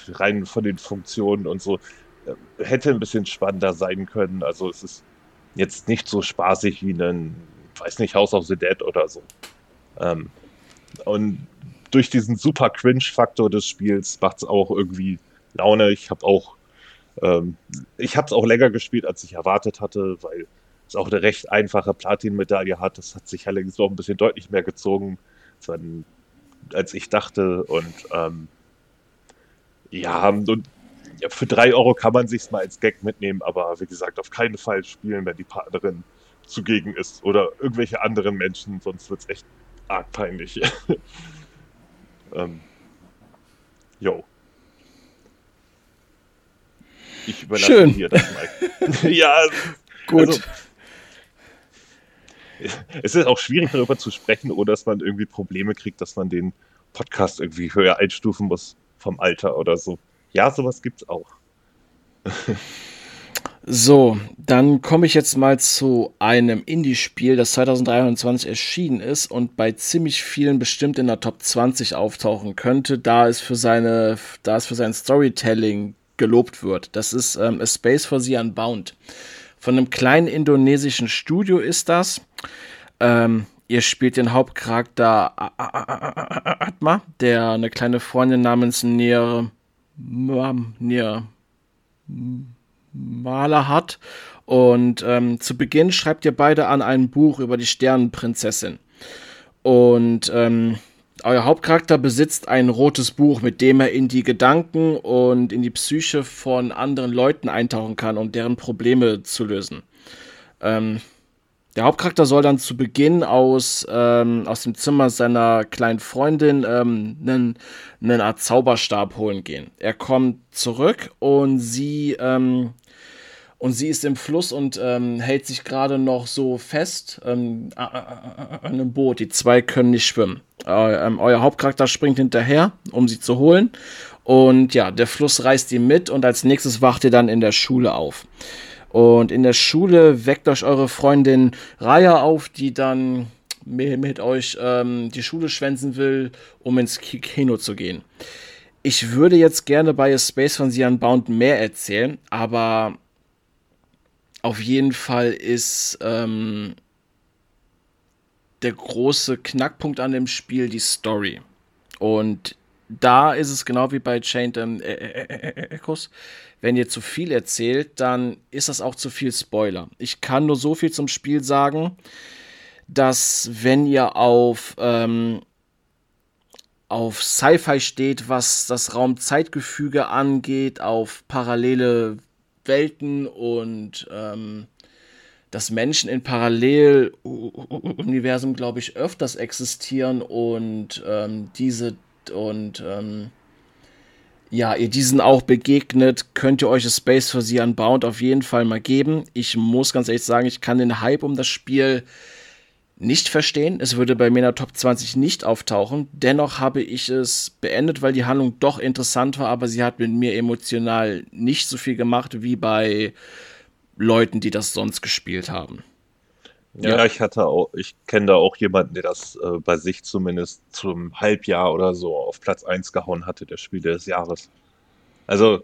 rein von den Funktionen und so, äh, hätte ein bisschen spannender sein können. Also es ist jetzt nicht so spaßig wie ein, weiß nicht, House of the Dead oder so. Ähm, und durch diesen super Cringe-Faktor des Spiels macht es auch irgendwie Laune. Ich habe auch, ähm, ich habe es auch länger gespielt, als ich erwartet hatte, weil es auch eine recht einfache Platin-Medaille hat. Das hat sich allerdings auch ein bisschen deutlich mehr gezogen, als ich dachte. Und ähm, ja, und ja, für drei Euro kann man sich's mal als Gag mitnehmen, aber wie gesagt, auf keinen Fall spielen, wenn die Partnerin zugegen ist oder irgendwelche anderen Menschen, sonst wird's echt arg peinlich. ähm, jo. Ich überlasse Schön. hier das Mike. ja, gut. Also, es ist auch schwierig darüber zu sprechen, oder dass man irgendwie Probleme kriegt, dass man den Podcast irgendwie höher einstufen muss vom Alter oder so. Ja, sowas gibt's auch. So, dann komme ich jetzt mal zu einem Indie-Spiel, das 2023 erschienen ist und bei ziemlich vielen bestimmt in der Top 20 auftauchen könnte, da es für seine, da es für sein Storytelling gelobt wird. Das ist ähm, A Space for the Unbound. Von einem kleinen indonesischen Studio ist das. Ähm, ihr spielt den Hauptcharakter Atma, der eine kleine Freundin namens Nier, Nier Maler hat. Und ähm, zu Beginn schreibt ihr beide an ein Buch über die Sternenprinzessin. Und ähm, euer Hauptcharakter besitzt ein rotes Buch, mit dem er in die Gedanken und in die Psyche von anderen Leuten eintauchen kann, um deren Probleme zu lösen. Ähm, der Hauptcharakter soll dann zu Beginn aus, ähm, aus dem Zimmer seiner kleinen Freundin ähm, einen, einen Art Zauberstab holen gehen. Er kommt zurück und sie ähm, und sie ist im Fluss und ähm, hält sich gerade noch so fest ähm, an einem Boot. Die zwei können nicht schwimmen. Äh, ähm, euer Hauptcharakter springt hinterher, um sie zu holen. Und ja, der Fluss reißt ihn mit und als nächstes wacht ihr dann in der Schule auf. Und in der Schule weckt euch eure Freundin Raya auf, die dann mit, euch ähm, die Schule schwänzen will, um ins Kino zu gehen. Ich würde jetzt gerne bei A Space von The Unbound mehr erzählen, aber auf jeden Fall ist ähm, der große Knackpunkt an dem Spiel die Story. Und da ist es genau wie bei Chained ähm, Echoes. Wenn ihr zu viel erzählt, dann ist das auch zu viel Spoiler. Ich kann nur so viel zum Spiel sagen, dass wenn ihr auf, ähm, auf Sci-Fi steht, was das Raumzeitgefüge angeht, auf parallele Welten und ähm, dass Menschen in Paralleluniversen, glaube ich, öfters existieren und ähm, diese und ähm, ja, ihr diesen auch begegnet, könnt ihr euch das Space for the Unbound auf jeden Fall mal geben. Ich muss ganz ehrlich sagen, ich kann den Hype um das Spiel nicht verstehen. Es würde bei mir in der Top 20 nicht auftauchen. Dennoch habe ich es beendet, weil die Handlung doch interessant war, aber sie hat mit mir emotional nicht so viel gemacht wie bei Leuten, die das sonst gespielt haben. Ja, ja. ich hatte auch, ich kenne da auch jemanden, der das äh, bei sich zumindest zum Halbjahr oder so auf Platz 1 gehauen hatte, der Spiel des Jahres. Also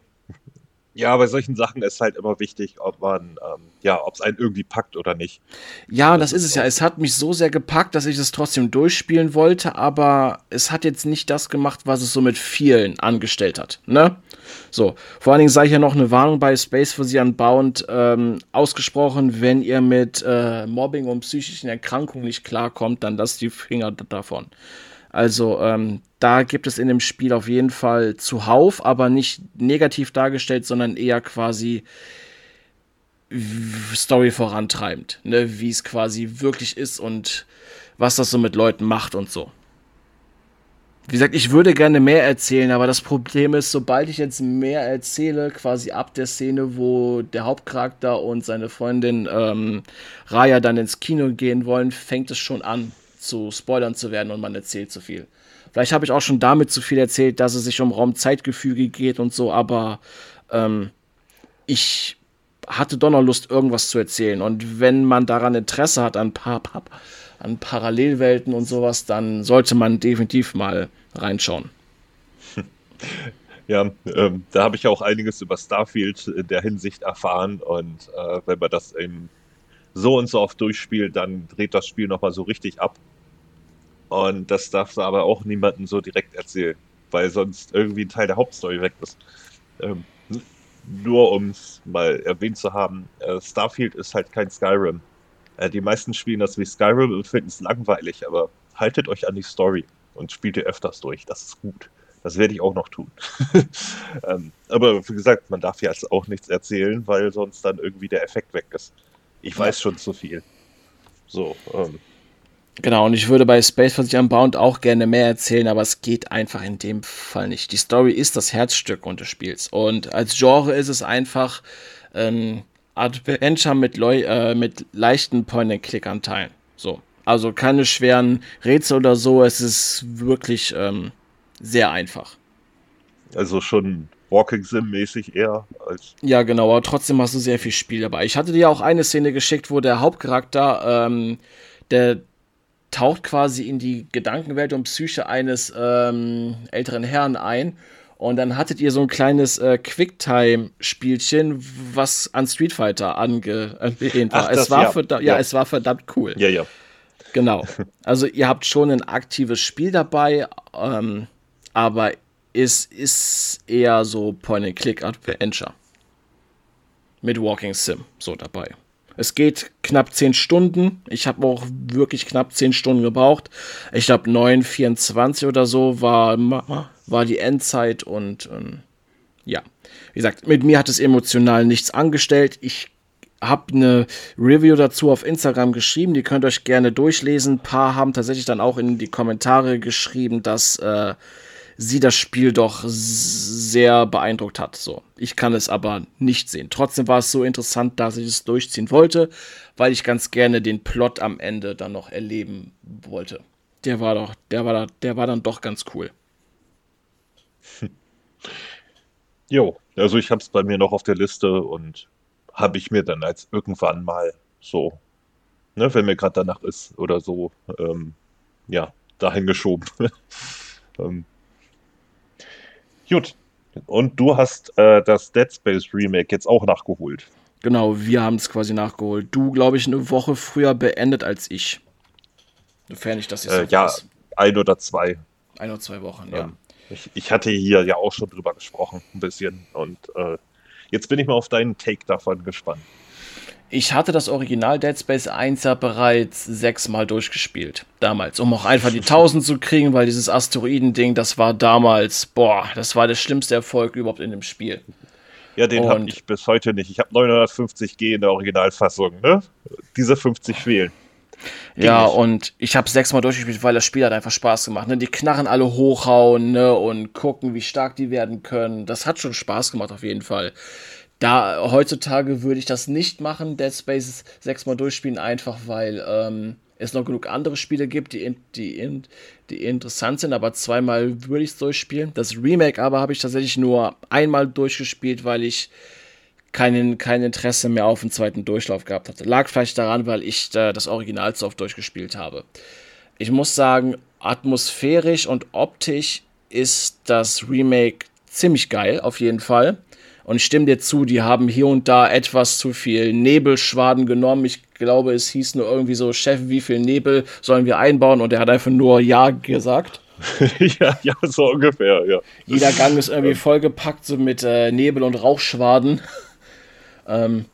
ja, bei solchen Sachen ist halt immer wichtig, ob man, ähm, ja, ob es einen irgendwie packt oder nicht. Ja, das, das ist es ja. Es hat mich so sehr gepackt, dass ich es trotzdem durchspielen wollte, aber es hat jetzt nicht das gemacht, was es so mit vielen angestellt hat. Ne? So, vor allen Dingen sei hier noch eine Warnung bei Space for the Unbound ähm, ausgesprochen, wenn ihr mit äh, Mobbing und psychischen Erkrankungen nicht klarkommt, dann lasst die Finger davon. Also ähm, da gibt es in dem Spiel auf jeden Fall zuhauf, aber nicht negativ dargestellt, sondern eher quasi Story vorantreibend, ne? wie es quasi wirklich ist und was das so mit Leuten macht und so. Wie gesagt, ich würde gerne mehr erzählen, aber das Problem ist, sobald ich jetzt mehr erzähle, quasi ab der Szene, wo der Hauptcharakter und seine Freundin ähm, Raya dann ins Kino gehen wollen, fängt es schon an, zu Spoilern zu werden und man erzählt zu viel. Vielleicht habe ich auch schon damit zu viel erzählt, dass es sich um Raumzeitgefüge geht und so, aber ähm, ich hatte doch noch Lust, irgendwas zu erzählen. Und wenn man daran Interesse hat an, pa an Parallelwelten und sowas, dann sollte man definitiv mal reinschauen. Ja, ähm, da habe ich auch einiges über Starfield in der Hinsicht erfahren und äh, wenn man das eben so und so oft durchspielt, dann dreht das Spiel nochmal so richtig ab. Und das darfst du aber auch niemandem so direkt erzählen, weil sonst irgendwie ein Teil der Hauptstory weg ist. Ähm, nur um es mal erwähnt zu haben, äh, Starfield ist halt kein Skyrim. Äh, die meisten spielen das wie Skyrim und finden es langweilig, aber haltet euch an die Story und spielt ihr öfters durch. Das ist gut. Das werde ich auch noch tun. ähm, aber wie gesagt, man darf ja jetzt auch nichts erzählen, weil sonst dann irgendwie der Effekt weg ist. Ich weiß schon zu viel. So, ähm, Genau, und ich würde bei Space for the Unbound auch gerne mehr erzählen, aber es geht einfach in dem Fall nicht. Die Story ist das Herzstück des Spiels. Und als Genre ist es einfach ein Adventure mit, äh, mit leichten Point-and-Click-Anteilen. So. Also keine schweren Rätsel oder so. Es ist wirklich ähm, sehr einfach. Also schon Walking Sim-mäßig eher als. Ja, genau, aber trotzdem hast du sehr viel Spiel dabei. Ich hatte dir auch eine Szene geschickt, wo der Hauptcharakter, ähm, der taucht quasi in die Gedankenwelt und Psyche eines ähm, älteren Herrn ein. Und dann hattet ihr so ein kleines äh, Quicktime-Spielchen, was an Street Fighter angelehnt war. Ach, es war ja. ja. ja, es war verdammt cool. Ja, ja. Genau. Also ihr habt schon ein aktives Spiel dabei, ähm, aber es ist eher so Point-and-Click-Adventure. Mit Walking Sim so dabei. Es geht knapp 10 Stunden. Ich habe auch wirklich knapp 10 Stunden gebraucht. Ich glaube 9,24 oder so war, war die Endzeit und ähm, ja. Wie gesagt, mit mir hat es emotional nichts angestellt. Ich habe eine Review dazu auf Instagram geschrieben, die könnt ihr euch gerne durchlesen. Ein paar haben tatsächlich dann auch in die Kommentare geschrieben, dass äh, sie das Spiel doch sehr beeindruckt hat. So, ich kann es aber nicht sehen. Trotzdem war es so interessant, dass ich es durchziehen wollte, weil ich ganz gerne den Plot am Ende dann noch erleben wollte. Der war doch, der war der war dann doch ganz cool. Jo, also ich habe es bei mir noch auf der Liste und habe ich mir dann als irgendwann mal so, ne, wenn mir gerade danach ist oder so, ähm, ja, dahin geschoben. ähm, Gut. Und du hast äh, das Dead Space Remake jetzt auch nachgeholt. Genau, wir haben es quasi nachgeholt. Du, glaube ich, eine Woche früher beendet als ich. Sofern ich das jetzt äh, Ja, weiß. ein oder zwei. Ein oder zwei Wochen, ja. Ähm, ich, ich, hatte hier ja auch schon drüber gesprochen, ein bisschen. Und äh, jetzt bin ich mal auf deinen Take davon gespannt. Ich hatte das Original Dead Space 1 ja bereits sechsmal durchgespielt. Damals. Um auch einfach die 1000 zu kriegen, weil dieses Asteroiden-Ding, das war damals, boah, das war der schlimmste Erfolg überhaupt in dem Spiel. Ja, den habe ich bis heute nicht. Ich habe 950G in der Originalfassung, ne? Diese 50 fehlen. Ja, nicht. und ich habe sechsmal durchgespielt, weil das Spiel hat einfach Spaß gemacht. Ne? Die Knarren alle hochhauen ne? und gucken, wie stark die werden können. Das hat schon Spaß gemacht, auf jeden Fall. Da heutzutage würde ich das nicht machen, Dead Space sechsmal durchspielen, einfach weil ähm, es noch genug andere Spiele gibt, die, die, die interessant sind, aber zweimal würde ich es durchspielen. Das Remake aber habe ich tatsächlich nur einmal durchgespielt, weil ich kein, kein Interesse mehr auf einen zweiten Durchlauf gehabt hatte. Lag vielleicht daran, weil ich äh, das Original zu oft durchgespielt habe. Ich muss sagen, atmosphärisch und optisch ist das Remake ziemlich geil, auf jeden Fall. Und ich stimme dir zu, die haben hier und da etwas zu viel Nebelschwaden genommen. Ich glaube, es hieß nur irgendwie so, Chef, wie viel Nebel sollen wir einbauen? Und er hat einfach nur Ja gesagt. ja, ja, so ungefähr, ja. Jeder Gang ist irgendwie vollgepackt so mit äh, Nebel und Rauchschwaden. ähm,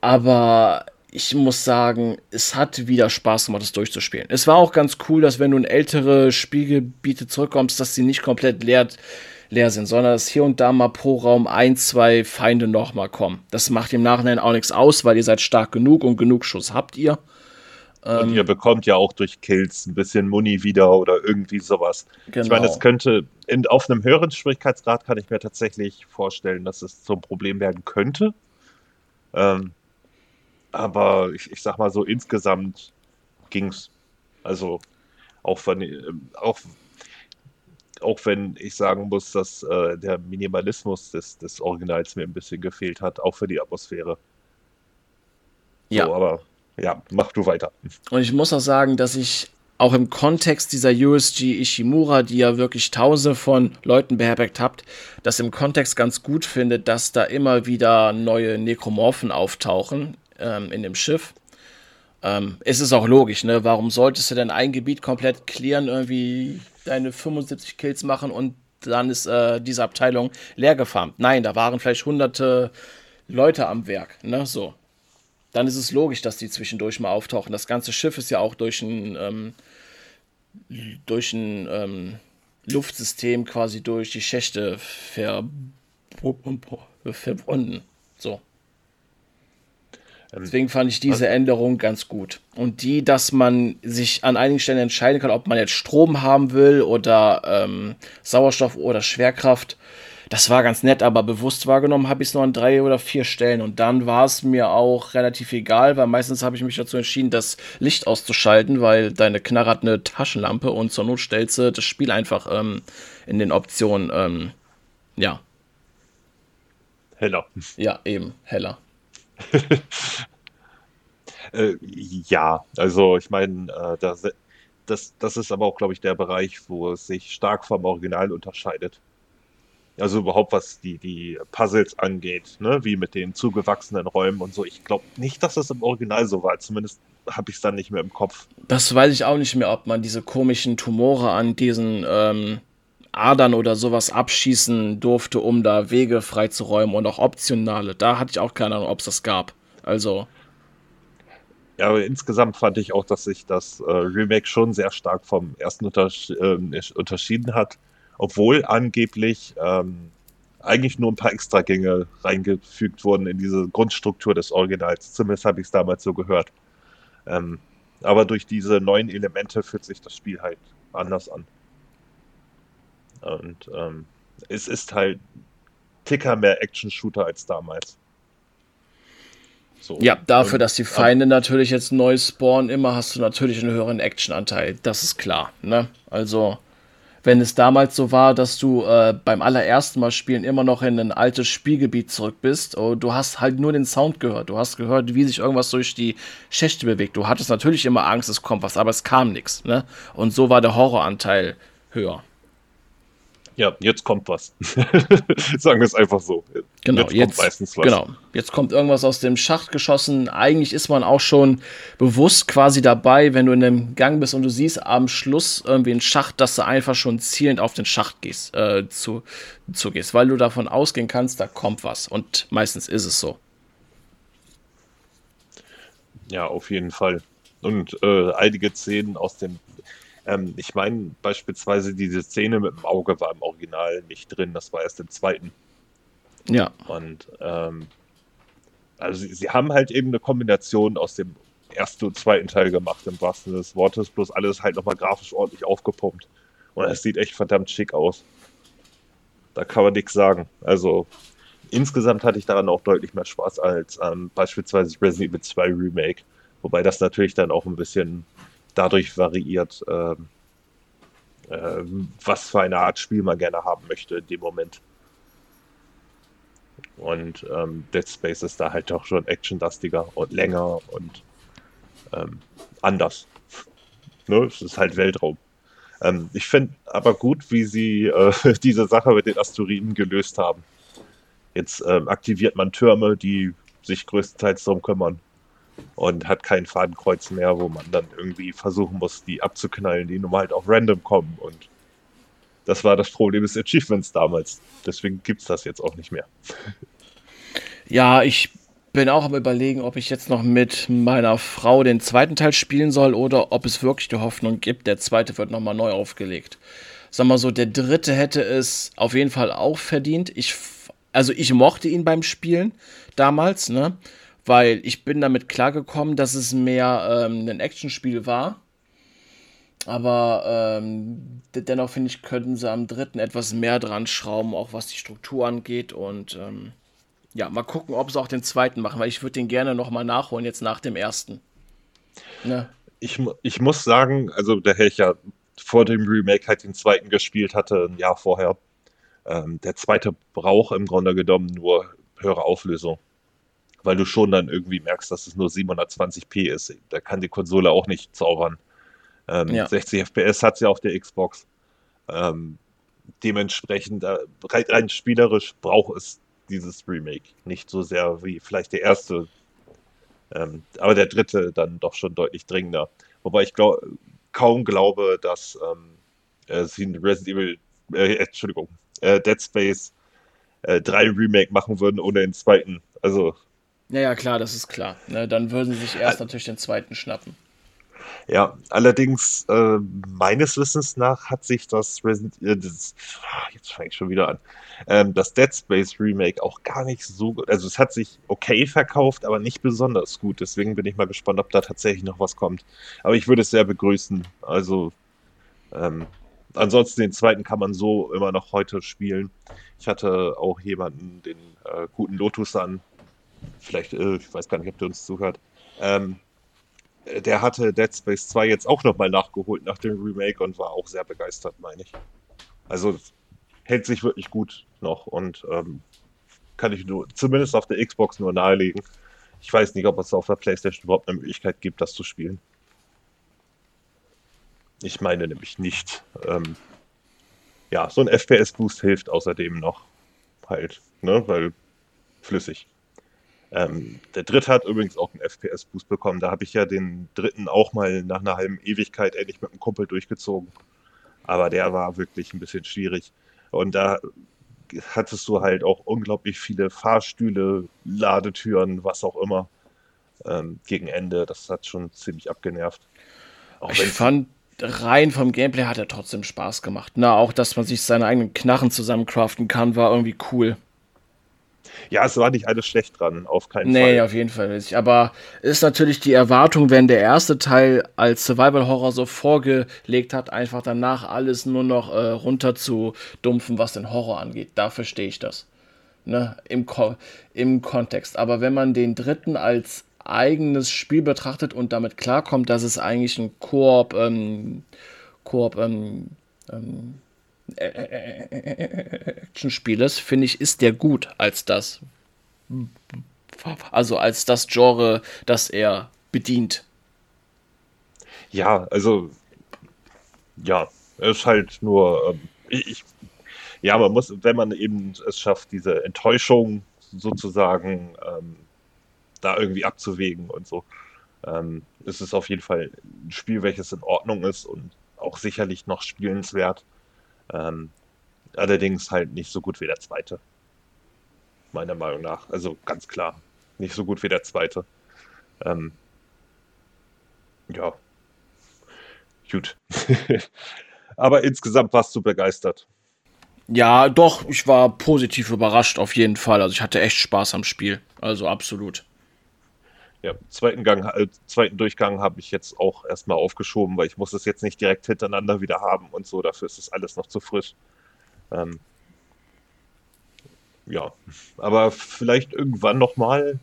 aber ich muss sagen, es hat wieder Spaß gemacht, das durchzuspielen. Es war auch ganz cool, dass wenn du in ältere Spielgebiete zurückkommst, dass sie nicht komplett leer leer sind, sondern dass hier und da mal pro Raum ein, zwei Feinde nochmal kommen. Das macht im Nachhinein auch nichts aus, weil ihr seid stark genug und genug Schuss habt ihr. Und ähm, ihr bekommt ja auch durch Kills ein bisschen Muni wieder oder irgendwie sowas. Genau. Ich meine, es könnte, in, auf einem höheren Schwierigkeitsgrad kann ich mir tatsächlich vorstellen, dass es zum Problem werden könnte. Ähm, aber ich, ich sag mal so, insgesamt ging's. Also auch, von, ähm, auch auch wenn ich sagen muss, dass äh, der Minimalismus des, des Originals mir ein bisschen gefehlt hat, auch für die Atmosphäre. Ja. So, aber ja, mach du weiter. Und ich muss auch sagen, dass ich auch im Kontext dieser USG Ishimura, die ja wirklich tausende von Leuten beherbergt habt, das im Kontext ganz gut finde, dass da immer wieder neue Nekromorphen auftauchen ähm, in dem Schiff. Ähm, es ist auch logisch, ne? Warum solltest du denn ein Gebiet komplett clearen, irgendwie deine 75 Kills machen und dann ist äh, diese Abteilung leer gefarmt. Nein, da waren vielleicht hunderte Leute am Werk, ne, so. Dann ist es logisch, dass die zwischendurch mal auftauchen. Das ganze Schiff ist ja auch durch ein, ähm, durch ein ähm, Luftsystem quasi durch die Schächte ver verbunden. So. Ähm, Deswegen fand ich diese Änderung ganz gut. Und die, dass man sich an einigen Stellen entscheiden kann, ob man jetzt Strom haben will oder ähm, Sauerstoff oder Schwerkraft. Das war ganz nett, aber bewusst wahrgenommen habe ich es nur an drei oder vier Stellen. Und dann war es mir auch relativ egal, weil meistens habe ich mich dazu entschieden, das Licht auszuschalten, weil deine Knarre hat eine Taschenlampe und zur Not stellst du das Spiel einfach ähm, in den Optionen, ähm, ja, Heller. Ja, eben, heller. äh, ja, also ich meine, äh, das, das, das ist aber auch, glaube ich, der Bereich, wo es sich stark vom Original unterscheidet. Also überhaupt, was die, die Puzzles angeht, ne? wie mit den zugewachsenen Räumen und so. Ich glaube nicht, dass das im Original so war. Zumindest habe ich es dann nicht mehr im Kopf. Das weiß ich auch nicht mehr, ob man diese komischen Tumore an diesen ähm, Adern oder sowas abschießen durfte, um da Wege freizuräumen und auch optionale. Da hatte ich auch keine Ahnung, ob es das gab. Also. Ja, aber insgesamt fand ich auch, dass sich das äh, Remake schon sehr stark vom ersten untersch äh, unterschieden hat obwohl angeblich ähm, eigentlich nur ein paar Extragänge reingefügt wurden in diese Grundstruktur des Originals. Zumindest habe ich es damals so gehört. Ähm, aber durch diese neuen Elemente fühlt sich das Spiel halt anders an. Und ähm, es ist halt Ticker mehr Action-Shooter als damals. So. Ja, dafür, Und, dass die Feinde natürlich jetzt neu spawnen, immer hast du natürlich einen höheren Action-Anteil. Das ist klar. Ne? Also wenn es damals so war, dass du äh, beim allerersten Mal spielen immer noch in ein altes Spielgebiet zurück bist, und du hast halt nur den Sound gehört. Du hast gehört, wie sich irgendwas durch die Schächte bewegt. Du hattest natürlich immer Angst, es kommt was, aber es kam nichts. Ne? Und so war der Horroranteil höher. Ja, jetzt kommt was. Sagen wir es einfach so. Genau, jetzt, jetzt kommt meistens was. Genau, jetzt kommt irgendwas aus dem Schacht geschossen. Eigentlich ist man auch schon bewusst quasi dabei, wenn du in einem Gang bist und du siehst am Schluss irgendwie einen Schacht, dass du einfach schon zielend auf den Schacht gehst, äh, zu, zu gehst, weil du davon ausgehen kannst, da kommt was. Und meistens ist es so. Ja, auf jeden Fall. Und äh, einige Szenen aus dem ähm, ich meine beispielsweise diese Szene mit dem Auge war im Original nicht drin, das war erst im zweiten. Ja. Und ähm, also sie, sie, haben halt eben eine Kombination aus dem ersten und zweiten Teil gemacht, im wahrsten Sinne des Wortes, bloß alles halt nochmal grafisch ordentlich aufgepumpt. Und es sieht echt verdammt schick aus. Da kann man nichts sagen. Also insgesamt hatte ich daran auch deutlich mehr Spaß als ähm, beispielsweise Resident Evil 2 Remake. Wobei das natürlich dann auch ein bisschen dadurch variiert, äh, äh, was für eine Art Spiel man gerne haben möchte in dem Moment. Und ähm, Dead Space ist da halt auch schon actionlastiger und länger und ähm, anders. ne? Es ist halt Weltraum. Ähm, ich finde aber gut, wie sie äh, diese Sache mit den Asteroiden gelöst haben. Jetzt ähm, aktiviert man Türme, die sich größtenteils darum kümmern und hat kein Fadenkreuz mehr, wo man dann irgendwie versuchen muss, die abzuknallen, die nun mal halt auch random kommen. Und das war das Problem des Achievements damals. Deswegen gibt es das jetzt auch nicht mehr. Ja, ich bin auch am überlegen, ob ich jetzt noch mit meiner Frau den zweiten Teil spielen soll oder ob es wirklich die Hoffnung gibt, der zweite wird nochmal neu aufgelegt. Sag mal so, der dritte hätte es auf jeden Fall auch verdient. Ich, also ich mochte ihn beim Spielen damals, ne? Weil ich bin damit klargekommen, dass es mehr ähm, ein Actionspiel war. Aber ähm, dennoch finde ich, könnten sie am dritten etwas mehr dran schrauben, auch was die Struktur angeht. Und ähm, ja, mal gucken, ob sie auch den zweiten machen, weil ich würde den gerne nochmal nachholen, jetzt nach dem ersten. Ne? Ich, ich muss sagen, also der ich ja vor dem Remake halt den zweiten gespielt hatte, ein Jahr vorher. Ähm, der zweite braucht im Grunde genommen nur höhere Auflösung weil du schon dann irgendwie merkst, dass es nur 720p ist. Da kann die Konsole auch nicht zaubern. Ähm, ja. 60 FPS hat sie auf der Xbox. Ähm, dementsprechend, äh, rein, spielerisch braucht es dieses Remake. Nicht so sehr wie vielleicht der erste. Ähm, aber der dritte dann doch schon deutlich dringender. Wobei ich glaub, kaum glaube, dass ähm, äh, sie ein Resident Evil, äh, Entschuldigung, äh, Dead Space 3 äh, Remake machen würden ohne den zweiten. Also ja, ja, klar, das ist klar. Ne, dann würden sie sich erst natürlich den zweiten schnappen. Ja, allerdings, äh, meines Wissens nach hat sich das Resident äh, das, ah, jetzt fange ich schon wieder an, ähm, das Dead Space Remake auch gar nicht so gut, also es hat sich okay verkauft, aber nicht besonders gut. Deswegen bin ich mal gespannt, ob da tatsächlich noch was kommt. Aber ich würde es sehr begrüßen. Also, ähm, ansonsten den zweiten kann man so immer noch heute spielen. Ich hatte auch jemanden, den äh, guten Lotus an, vielleicht, äh, ich weiß gar nicht, ob der uns zuhört, ähm, der hatte Dead Space 2 jetzt auch nochmal nachgeholt nach dem Remake und war auch sehr begeistert, meine ich. Also hält sich wirklich gut noch und ähm, kann ich nur, zumindest auf der Xbox nur nahelegen. Ich weiß nicht, ob es auf der PlayStation überhaupt eine Möglichkeit gibt, das zu spielen. Ich meine nämlich nicht. Ähm, ja, so ein FPS-Boost hilft außerdem noch halt, ne, weil flüssig. Ähm, der dritte hat übrigens auch einen FPS-Boost bekommen. Da habe ich ja den dritten auch mal nach einer halben Ewigkeit endlich mit einem Kumpel durchgezogen. Aber der war wirklich ein bisschen schwierig. Und da hattest du halt auch unglaublich viele Fahrstühle, Ladetüren, was auch immer ähm, gegen Ende. Das hat schon ziemlich abgenervt. Auch ich fand, rein vom Gameplay hat er trotzdem Spaß gemacht. Na, auch, dass man sich seine eigenen Knarren zusammencraften kann, war irgendwie cool. Ja, es war nicht alles schlecht dran, auf keinen nee, Fall. Nee, auf jeden Fall nicht. Aber ist natürlich die Erwartung, wenn der erste Teil als Survival-Horror so vorgelegt hat, einfach danach alles nur noch äh, runter zu dumpfen, was den Horror angeht. Da verstehe ich das. Ne? Im, Ko Im Kontext. Aber wenn man den dritten als eigenes Spiel betrachtet und damit klarkommt, dass es eigentlich ein Koop, ähm, Koop, ähm, ähm, Action-Spiel ist, finde ich, ist der gut als das. Also als das Genre, das er bedient. Ja, also ja, es ist halt nur, ähm, ich, ja, man muss, wenn man eben es schafft, diese Enttäuschung sozusagen ähm, da irgendwie abzuwägen und so, ähm, ist es auf jeden Fall ein Spiel, welches in Ordnung ist und auch sicherlich noch spielenswert. Ähm, allerdings halt nicht so gut wie der zweite. Meiner Meinung nach. Also ganz klar. Nicht so gut wie der zweite. Ähm, ja. Gut. Aber insgesamt warst du begeistert. Ja, doch, ich war positiv überrascht auf jeden Fall. Also ich hatte echt Spaß am Spiel. Also absolut. Ja, zweiten Gang, äh, zweiten Durchgang habe ich jetzt auch erstmal aufgeschoben, weil ich muss es jetzt nicht direkt hintereinander wieder haben und so. Dafür ist es alles noch zu frisch. Ähm, ja, aber vielleicht irgendwann noch mal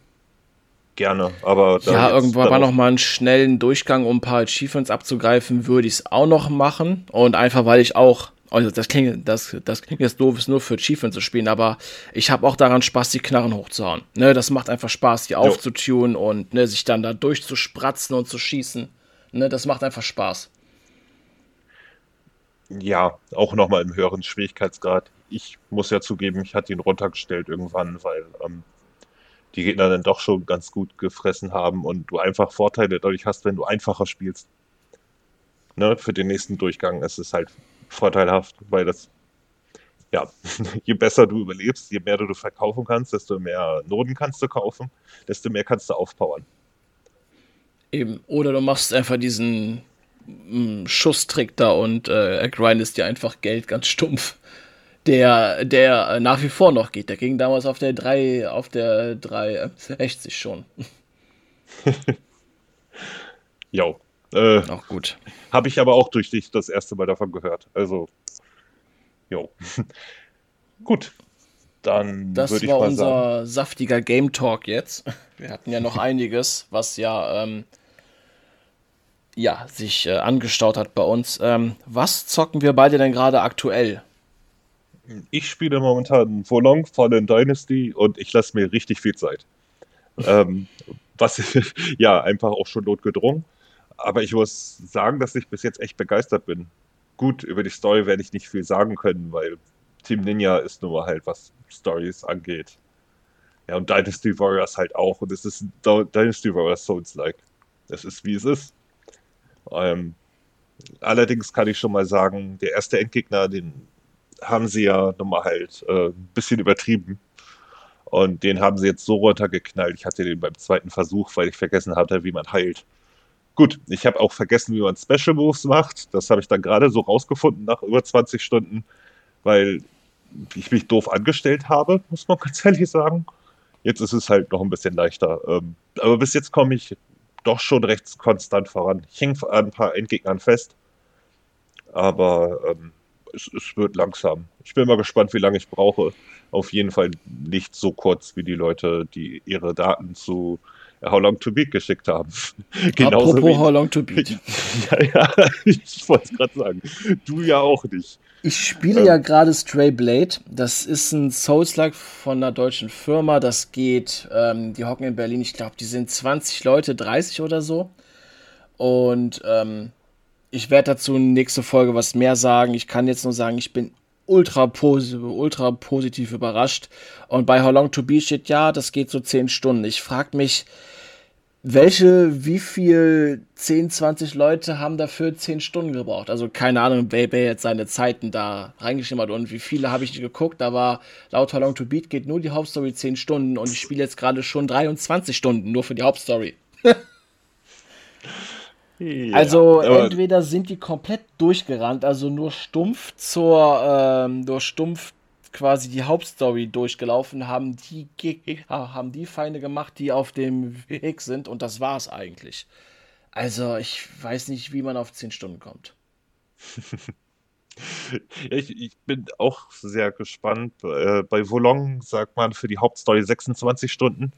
gerne. Aber ja, irgendwann noch mal einen schnellen Durchgang, um ein paar Achievements abzugreifen, würde ich es auch noch machen. Und einfach, weil ich auch also das klingt, das, das klingt jetzt doof, ist nur für Achievement zu spielen, aber ich habe auch daran Spaß, die Knarren hochzuhauen. Ne, das macht einfach Spaß, die aufzutunen und ne, sich dann da durchzuspratzen und zu schießen. Ne, das macht einfach Spaß. Ja, auch nochmal im höheren Schwierigkeitsgrad. Ich muss ja zugeben, ich hatte ihn runtergestellt irgendwann, weil ähm, die Gegner dann doch schon ganz gut gefressen haben und du einfach Vorteile dadurch hast, wenn du einfacher spielst. Ne, für den nächsten Durchgang ist es halt vorteilhaft, weil das, ja, je besser du überlebst, je mehr du verkaufen kannst, desto mehr Noten kannst du kaufen, desto mehr kannst du aufpowern. Eben, oder du machst einfach diesen mm, Schusstrick da und äh, grindest dir einfach Geld ganz stumpf. Der, der nach wie vor noch geht. Der ging damals auf der 3, auf der 360 schon. Jo. Äh, auch gut. Habe ich aber auch durch dich das erste Mal davon gehört. Also, jo. gut. Dann das würde ich war unser sagen. saftiger Game Talk jetzt. Wir hatten ja noch einiges, was ja, ähm, ja sich äh, angestaut hat bei uns. Ähm, was zocken wir beide denn gerade aktuell? Ich spiele momentan Volong Fallen Dynasty und ich lasse mir richtig viel Zeit. ähm, was ja einfach auch schon notgedrungen aber ich muss sagen, dass ich bis jetzt echt begeistert bin. Gut, über die Story werde ich nicht viel sagen können, weil Team Ninja ist nur halt, was Stories angeht. Ja, und Dynasty Warriors halt auch. Und es ist Dynasty Warriors Souls-like. Es ist, wie es ist. Ähm, allerdings kann ich schon mal sagen, der erste Endgegner, den haben sie ja nochmal halt äh, ein bisschen übertrieben. Und den haben sie jetzt so runtergeknallt. Ich hatte den beim zweiten Versuch, weil ich vergessen hatte, wie man heilt. Gut, ich habe auch vergessen, wie man Special Moves macht. Das habe ich dann gerade so rausgefunden nach über 20 Stunden, weil ich mich doof angestellt habe, muss man ganz ehrlich sagen. Jetzt ist es halt noch ein bisschen leichter. Ähm, aber bis jetzt komme ich doch schon recht konstant voran. Ich hänge an ein paar Endgegnern fest, aber ähm, es, es, wird langsam. Ich bin mal gespannt, wie lange ich brauche. Auf jeden Fall nicht so kurz wie die Leute, die ihre Daten zu How Long to Beat geschickt haben. Genauso Apropos wie, How Long to Beat. ja, ja, ich wollte es gerade sagen. Du ja auch nicht. Ich spiele ähm, ja gerade Stray Blade. Das ist ein Souls-like von einer deutschen Firma. Das geht, ähm, die hocken in Berlin. Ich glaube, die sind 20 Leute, 30 oder so. Und ähm, ich werde dazu nächste Folge was mehr sagen. Ich kann jetzt nur sagen, ich bin ultra positiv, ultra positiv überrascht. Und bei How Long to Be steht, ja, das geht so 10 Stunden. Ich frage mich, welche, wie viel 10, 20 Leute haben dafür 10 Stunden gebraucht? Also keine Ahnung, wer, jetzt seine Zeiten da reingeschrieben hat und wie viele habe ich geguckt, aber laut How Long to Beat geht nur die Hauptstory 10 Stunden und ich spiele jetzt gerade schon 23 Stunden nur für die Hauptstory. ja, also entweder sind die komplett durchgerannt, also nur stumpf zur, ähm, nur stumpf quasi die Hauptstory durchgelaufen, haben die, haben die Feinde gemacht, die auf dem Weg sind und das war es eigentlich. Also ich weiß nicht, wie man auf 10 Stunden kommt. ich, ich, bin auch sehr gespannt. Äh, bei Volong sagt man für die Hauptstory 26 Stunden.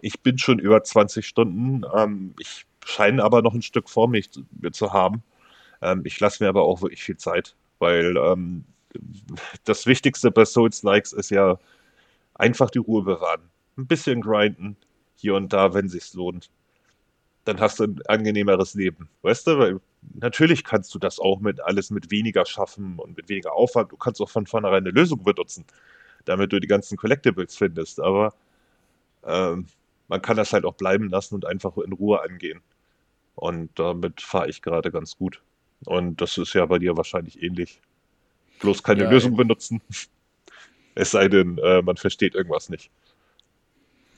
Ich bin schon über 20 Stunden. Ähm, ich scheine aber noch ein Stück vor mich zu haben. Ähm, ich lasse mir aber auch wirklich viel Zeit, weil ähm, das Wichtigste bei Souls-Likes ist ja einfach die Ruhe bewahren. Ein bisschen grinden, hier und da, wenn sich's lohnt. Dann hast du ein angenehmeres Leben. Weißt du, weil natürlich kannst du das auch mit alles mit weniger schaffen und mit weniger Aufwand. Du kannst auch von vornherein eine Lösung benutzen, damit du die ganzen Collectibles findest. Aber ähm, man kann das halt auch bleiben lassen und einfach in Ruhe angehen. Und damit fahre ich gerade ganz gut. Und das ist ja bei dir wahrscheinlich ähnlich. Bloß keine ja, Lösung eben. benutzen. Es sei denn, äh, man versteht irgendwas nicht.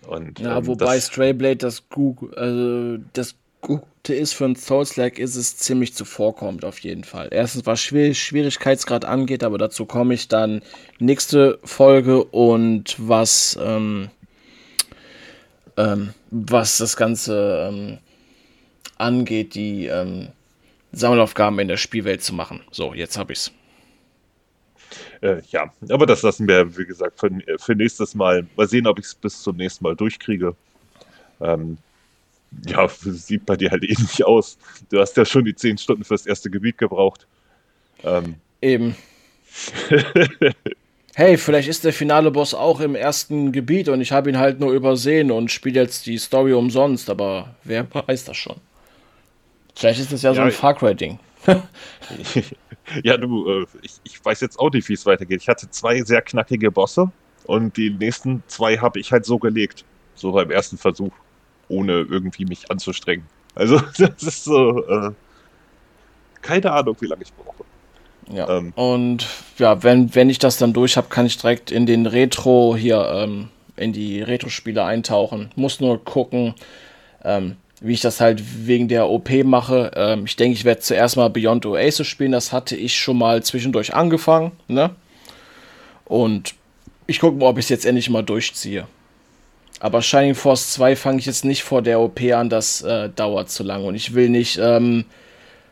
Und, ja, ähm, wobei Strayblade das, Google, also das Gute ist für ein Souls-like ist es ziemlich zuvorkommt, auf jeden Fall. Erstens, was Schwier Schwierigkeitsgrad angeht, aber dazu komme ich dann nächste Folge und was, ähm, ähm, was das Ganze ähm, angeht, die ähm, Sammelaufgaben in der Spielwelt zu machen. So, jetzt habe ich's. Äh, ja, aber das lassen wir, wie gesagt, für, für nächstes Mal. Mal sehen, ob ich es bis zum nächsten Mal durchkriege. Ähm, ja, sieht bei dir halt ähnlich aus. Du hast ja schon die 10 Stunden fürs erste Gebiet gebraucht. Ähm. Eben. hey, vielleicht ist der finale Boss auch im ersten Gebiet und ich habe ihn halt nur übersehen und spiele jetzt die Story umsonst, aber wer weiß das schon? Vielleicht ist das ja, ja so ein Far Cry-Ding. Ja, du, äh, ich, ich weiß jetzt auch nicht, wie es weitergeht. Ich hatte zwei sehr knackige Bosse und die nächsten zwei habe ich halt so gelegt. So beim ersten Versuch, ohne irgendwie mich anzustrengen. Also, das ist so, äh, keine Ahnung, wie lange ich brauche. Ja. Ähm, und ja, wenn, wenn ich das dann durch habe, kann ich direkt in den Retro hier, ähm, in die Retro-Spiele eintauchen. Muss nur gucken, ähm, wie ich das halt wegen der OP mache. Ähm, ich denke, ich werde zuerst mal Beyond Oasis spielen. Das hatte ich schon mal zwischendurch angefangen. Ne? Und ich gucke mal, ob ich es jetzt endlich mal durchziehe. Aber Shining Force 2 fange ich jetzt nicht vor der OP an, das äh, dauert zu lange. Und ich will nicht ähm,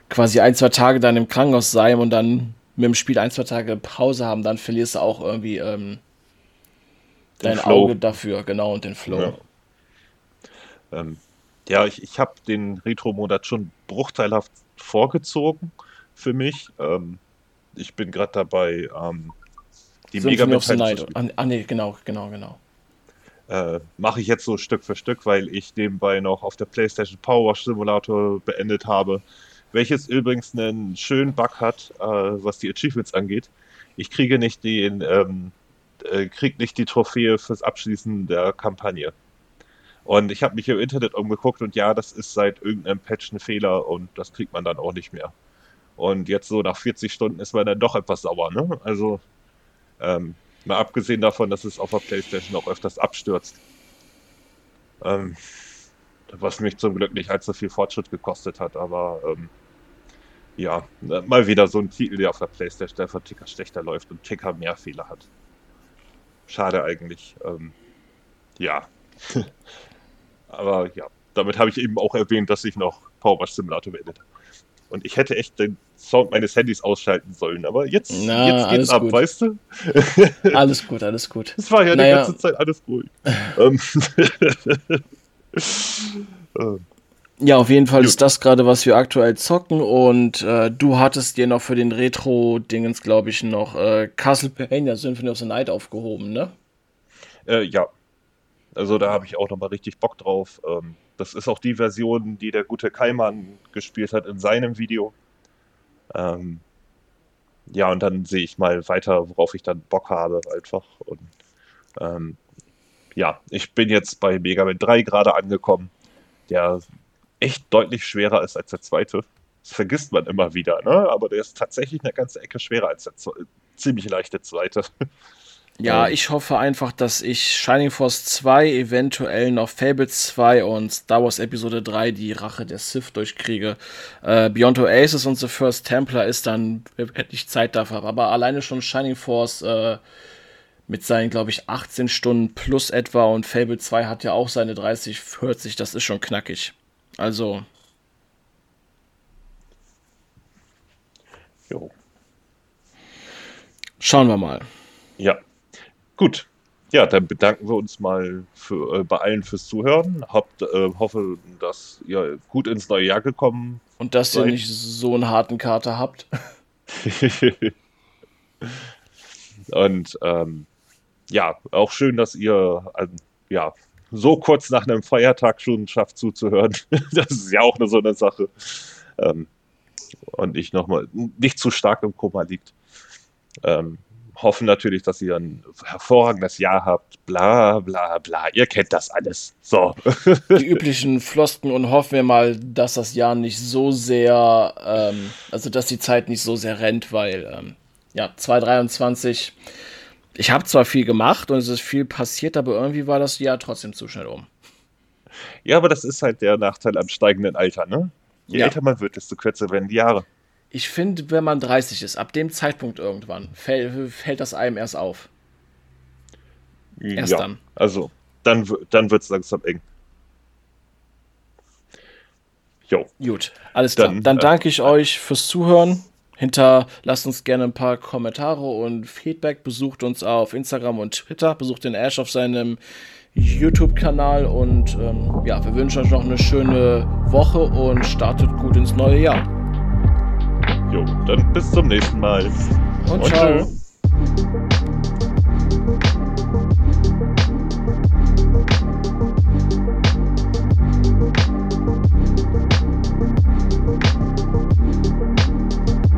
quasi ein, zwei Tage dann im Krankenhaus sein und dann mit dem Spiel ein, zwei Tage Pause haben. Dann verlierst du auch irgendwie ähm, dein Flow. Auge dafür, genau, und den Flow. Ja. Ähm, ja, ich, ich habe den Retro-Monat schon bruchteilhaft vorgezogen für mich. Ähm, ich bin gerade dabei, ähm, die Mega Man zu Ah, nee, genau, genau, genau. Äh, Mache ich jetzt so Stück für Stück, weil ich nebenbei noch auf der PlayStation Power Wash Simulator beendet habe, welches übrigens einen schönen Bug hat, äh, was die Achievements angeht. Ich kriege nicht den, ähm, äh, krieg nicht die Trophäe fürs Abschließen der Kampagne. Und ich habe mich im Internet umgeguckt und ja, das ist seit irgendeinem Patch ein Fehler und das kriegt man dann auch nicht mehr. Und jetzt so nach 40 Stunden ist man dann doch etwas sauer, ne? Also, ähm, mal abgesehen davon, dass es auf der Playstation auch öfters abstürzt. Ähm, was mich zum Glück nicht allzu viel Fortschritt gekostet hat, aber ähm, ja, mal wieder so ein Titel, der auf der Playstation einfach Ticker schlechter läuft und Ticker mehr Fehler hat. Schade eigentlich. Ähm, ja. Aber ja, damit habe ich eben auch erwähnt, dass ich noch Power Simulator beendet habe. Und ich hätte echt den Sound meines Handys ausschalten sollen, aber jetzt, Na, jetzt geht's ab, gut. weißt du? alles gut, alles gut. Es war ja naja. die ganze Zeit alles ruhig. Ähm, Ja, auf jeden Fall Gut. ist das gerade, was wir aktuell zocken. Und äh, du hattest dir noch für den Retro-Dingens, glaube ich, noch äh, Castlevania Symphony of the Night aufgehoben, ne? Äh, ja. Also da habe ich auch nochmal richtig Bock drauf. Ähm, das ist auch die Version, die der gute Kaiman gespielt hat in seinem Video. Ähm, ja, und dann sehe ich mal weiter, worauf ich dann Bock habe, einfach. Und ähm, ja, ich bin jetzt bei Mega Man 3 gerade angekommen, der echt deutlich schwerer ist als der zweite. Das vergisst man immer wieder, ne? Aber der ist tatsächlich eine ganze Ecke schwerer als der ziemlich leichte zweite. Ja, ich hoffe einfach, dass ich Shining Force 2, eventuell noch Fable 2 und Star Wars Episode 3 die Rache der Sith durchkriege. Äh, Beyond Oasis und The First Templar ist dann, wenn ich Zeit dafür habe. Aber alleine schon Shining Force äh, mit seinen, glaube ich, 18 Stunden plus etwa und Fable 2 hat ja auch seine 30, 40, das ist schon knackig. Also. Jo. Schauen wir mal. Ja. Gut. Ja, dann bedanken wir uns mal für, äh, bei allen fürs Zuhören. Habt, äh, hoffe, dass ihr gut ins neue Jahr gekommen Und dass seid. ihr nicht so einen harten Kater habt. Und ähm, ja, auch schön, dass ihr äh, ja, so kurz nach einem Feiertag schon schafft zuzuhören. das ist ja auch eine so eine Sache. Ähm, und ich nochmal nicht zu stark im Koma liegt. Ähm, hoffen natürlich, dass ihr ein hervorragendes Jahr habt. Bla bla bla. Ihr kennt das alles. So. Die üblichen Flosken und hoffen wir mal, dass das Jahr nicht so sehr, ähm, also dass die Zeit nicht so sehr rennt, weil ähm, ja, 2023 ich habe zwar viel gemacht und es ist viel passiert, aber irgendwie war das Jahr trotzdem zu schnell um. Ja, aber das ist halt der Nachteil am steigenden Alter, ne? Je ja. älter man wird, desto kürzer werden die Jahre. Ich finde, wenn man 30 ist, ab dem Zeitpunkt irgendwann, fällt, fällt das einem erst auf. Erst ja, dann. Also, dann, dann wird es langsam eng. Jo. Gut, alles klar. Dann, dann danke ich äh, euch fürs Zuhören. Hinterlasst uns gerne ein paar Kommentare und Feedback. Besucht uns auf Instagram und Twitter. Besucht den Ash auf seinem YouTube-Kanal. Und ähm, ja, wir wünschen euch noch eine schöne Woche und startet gut ins neue Jahr. Jo, dann bis zum nächsten Mal. Und, und ciao. Tschö.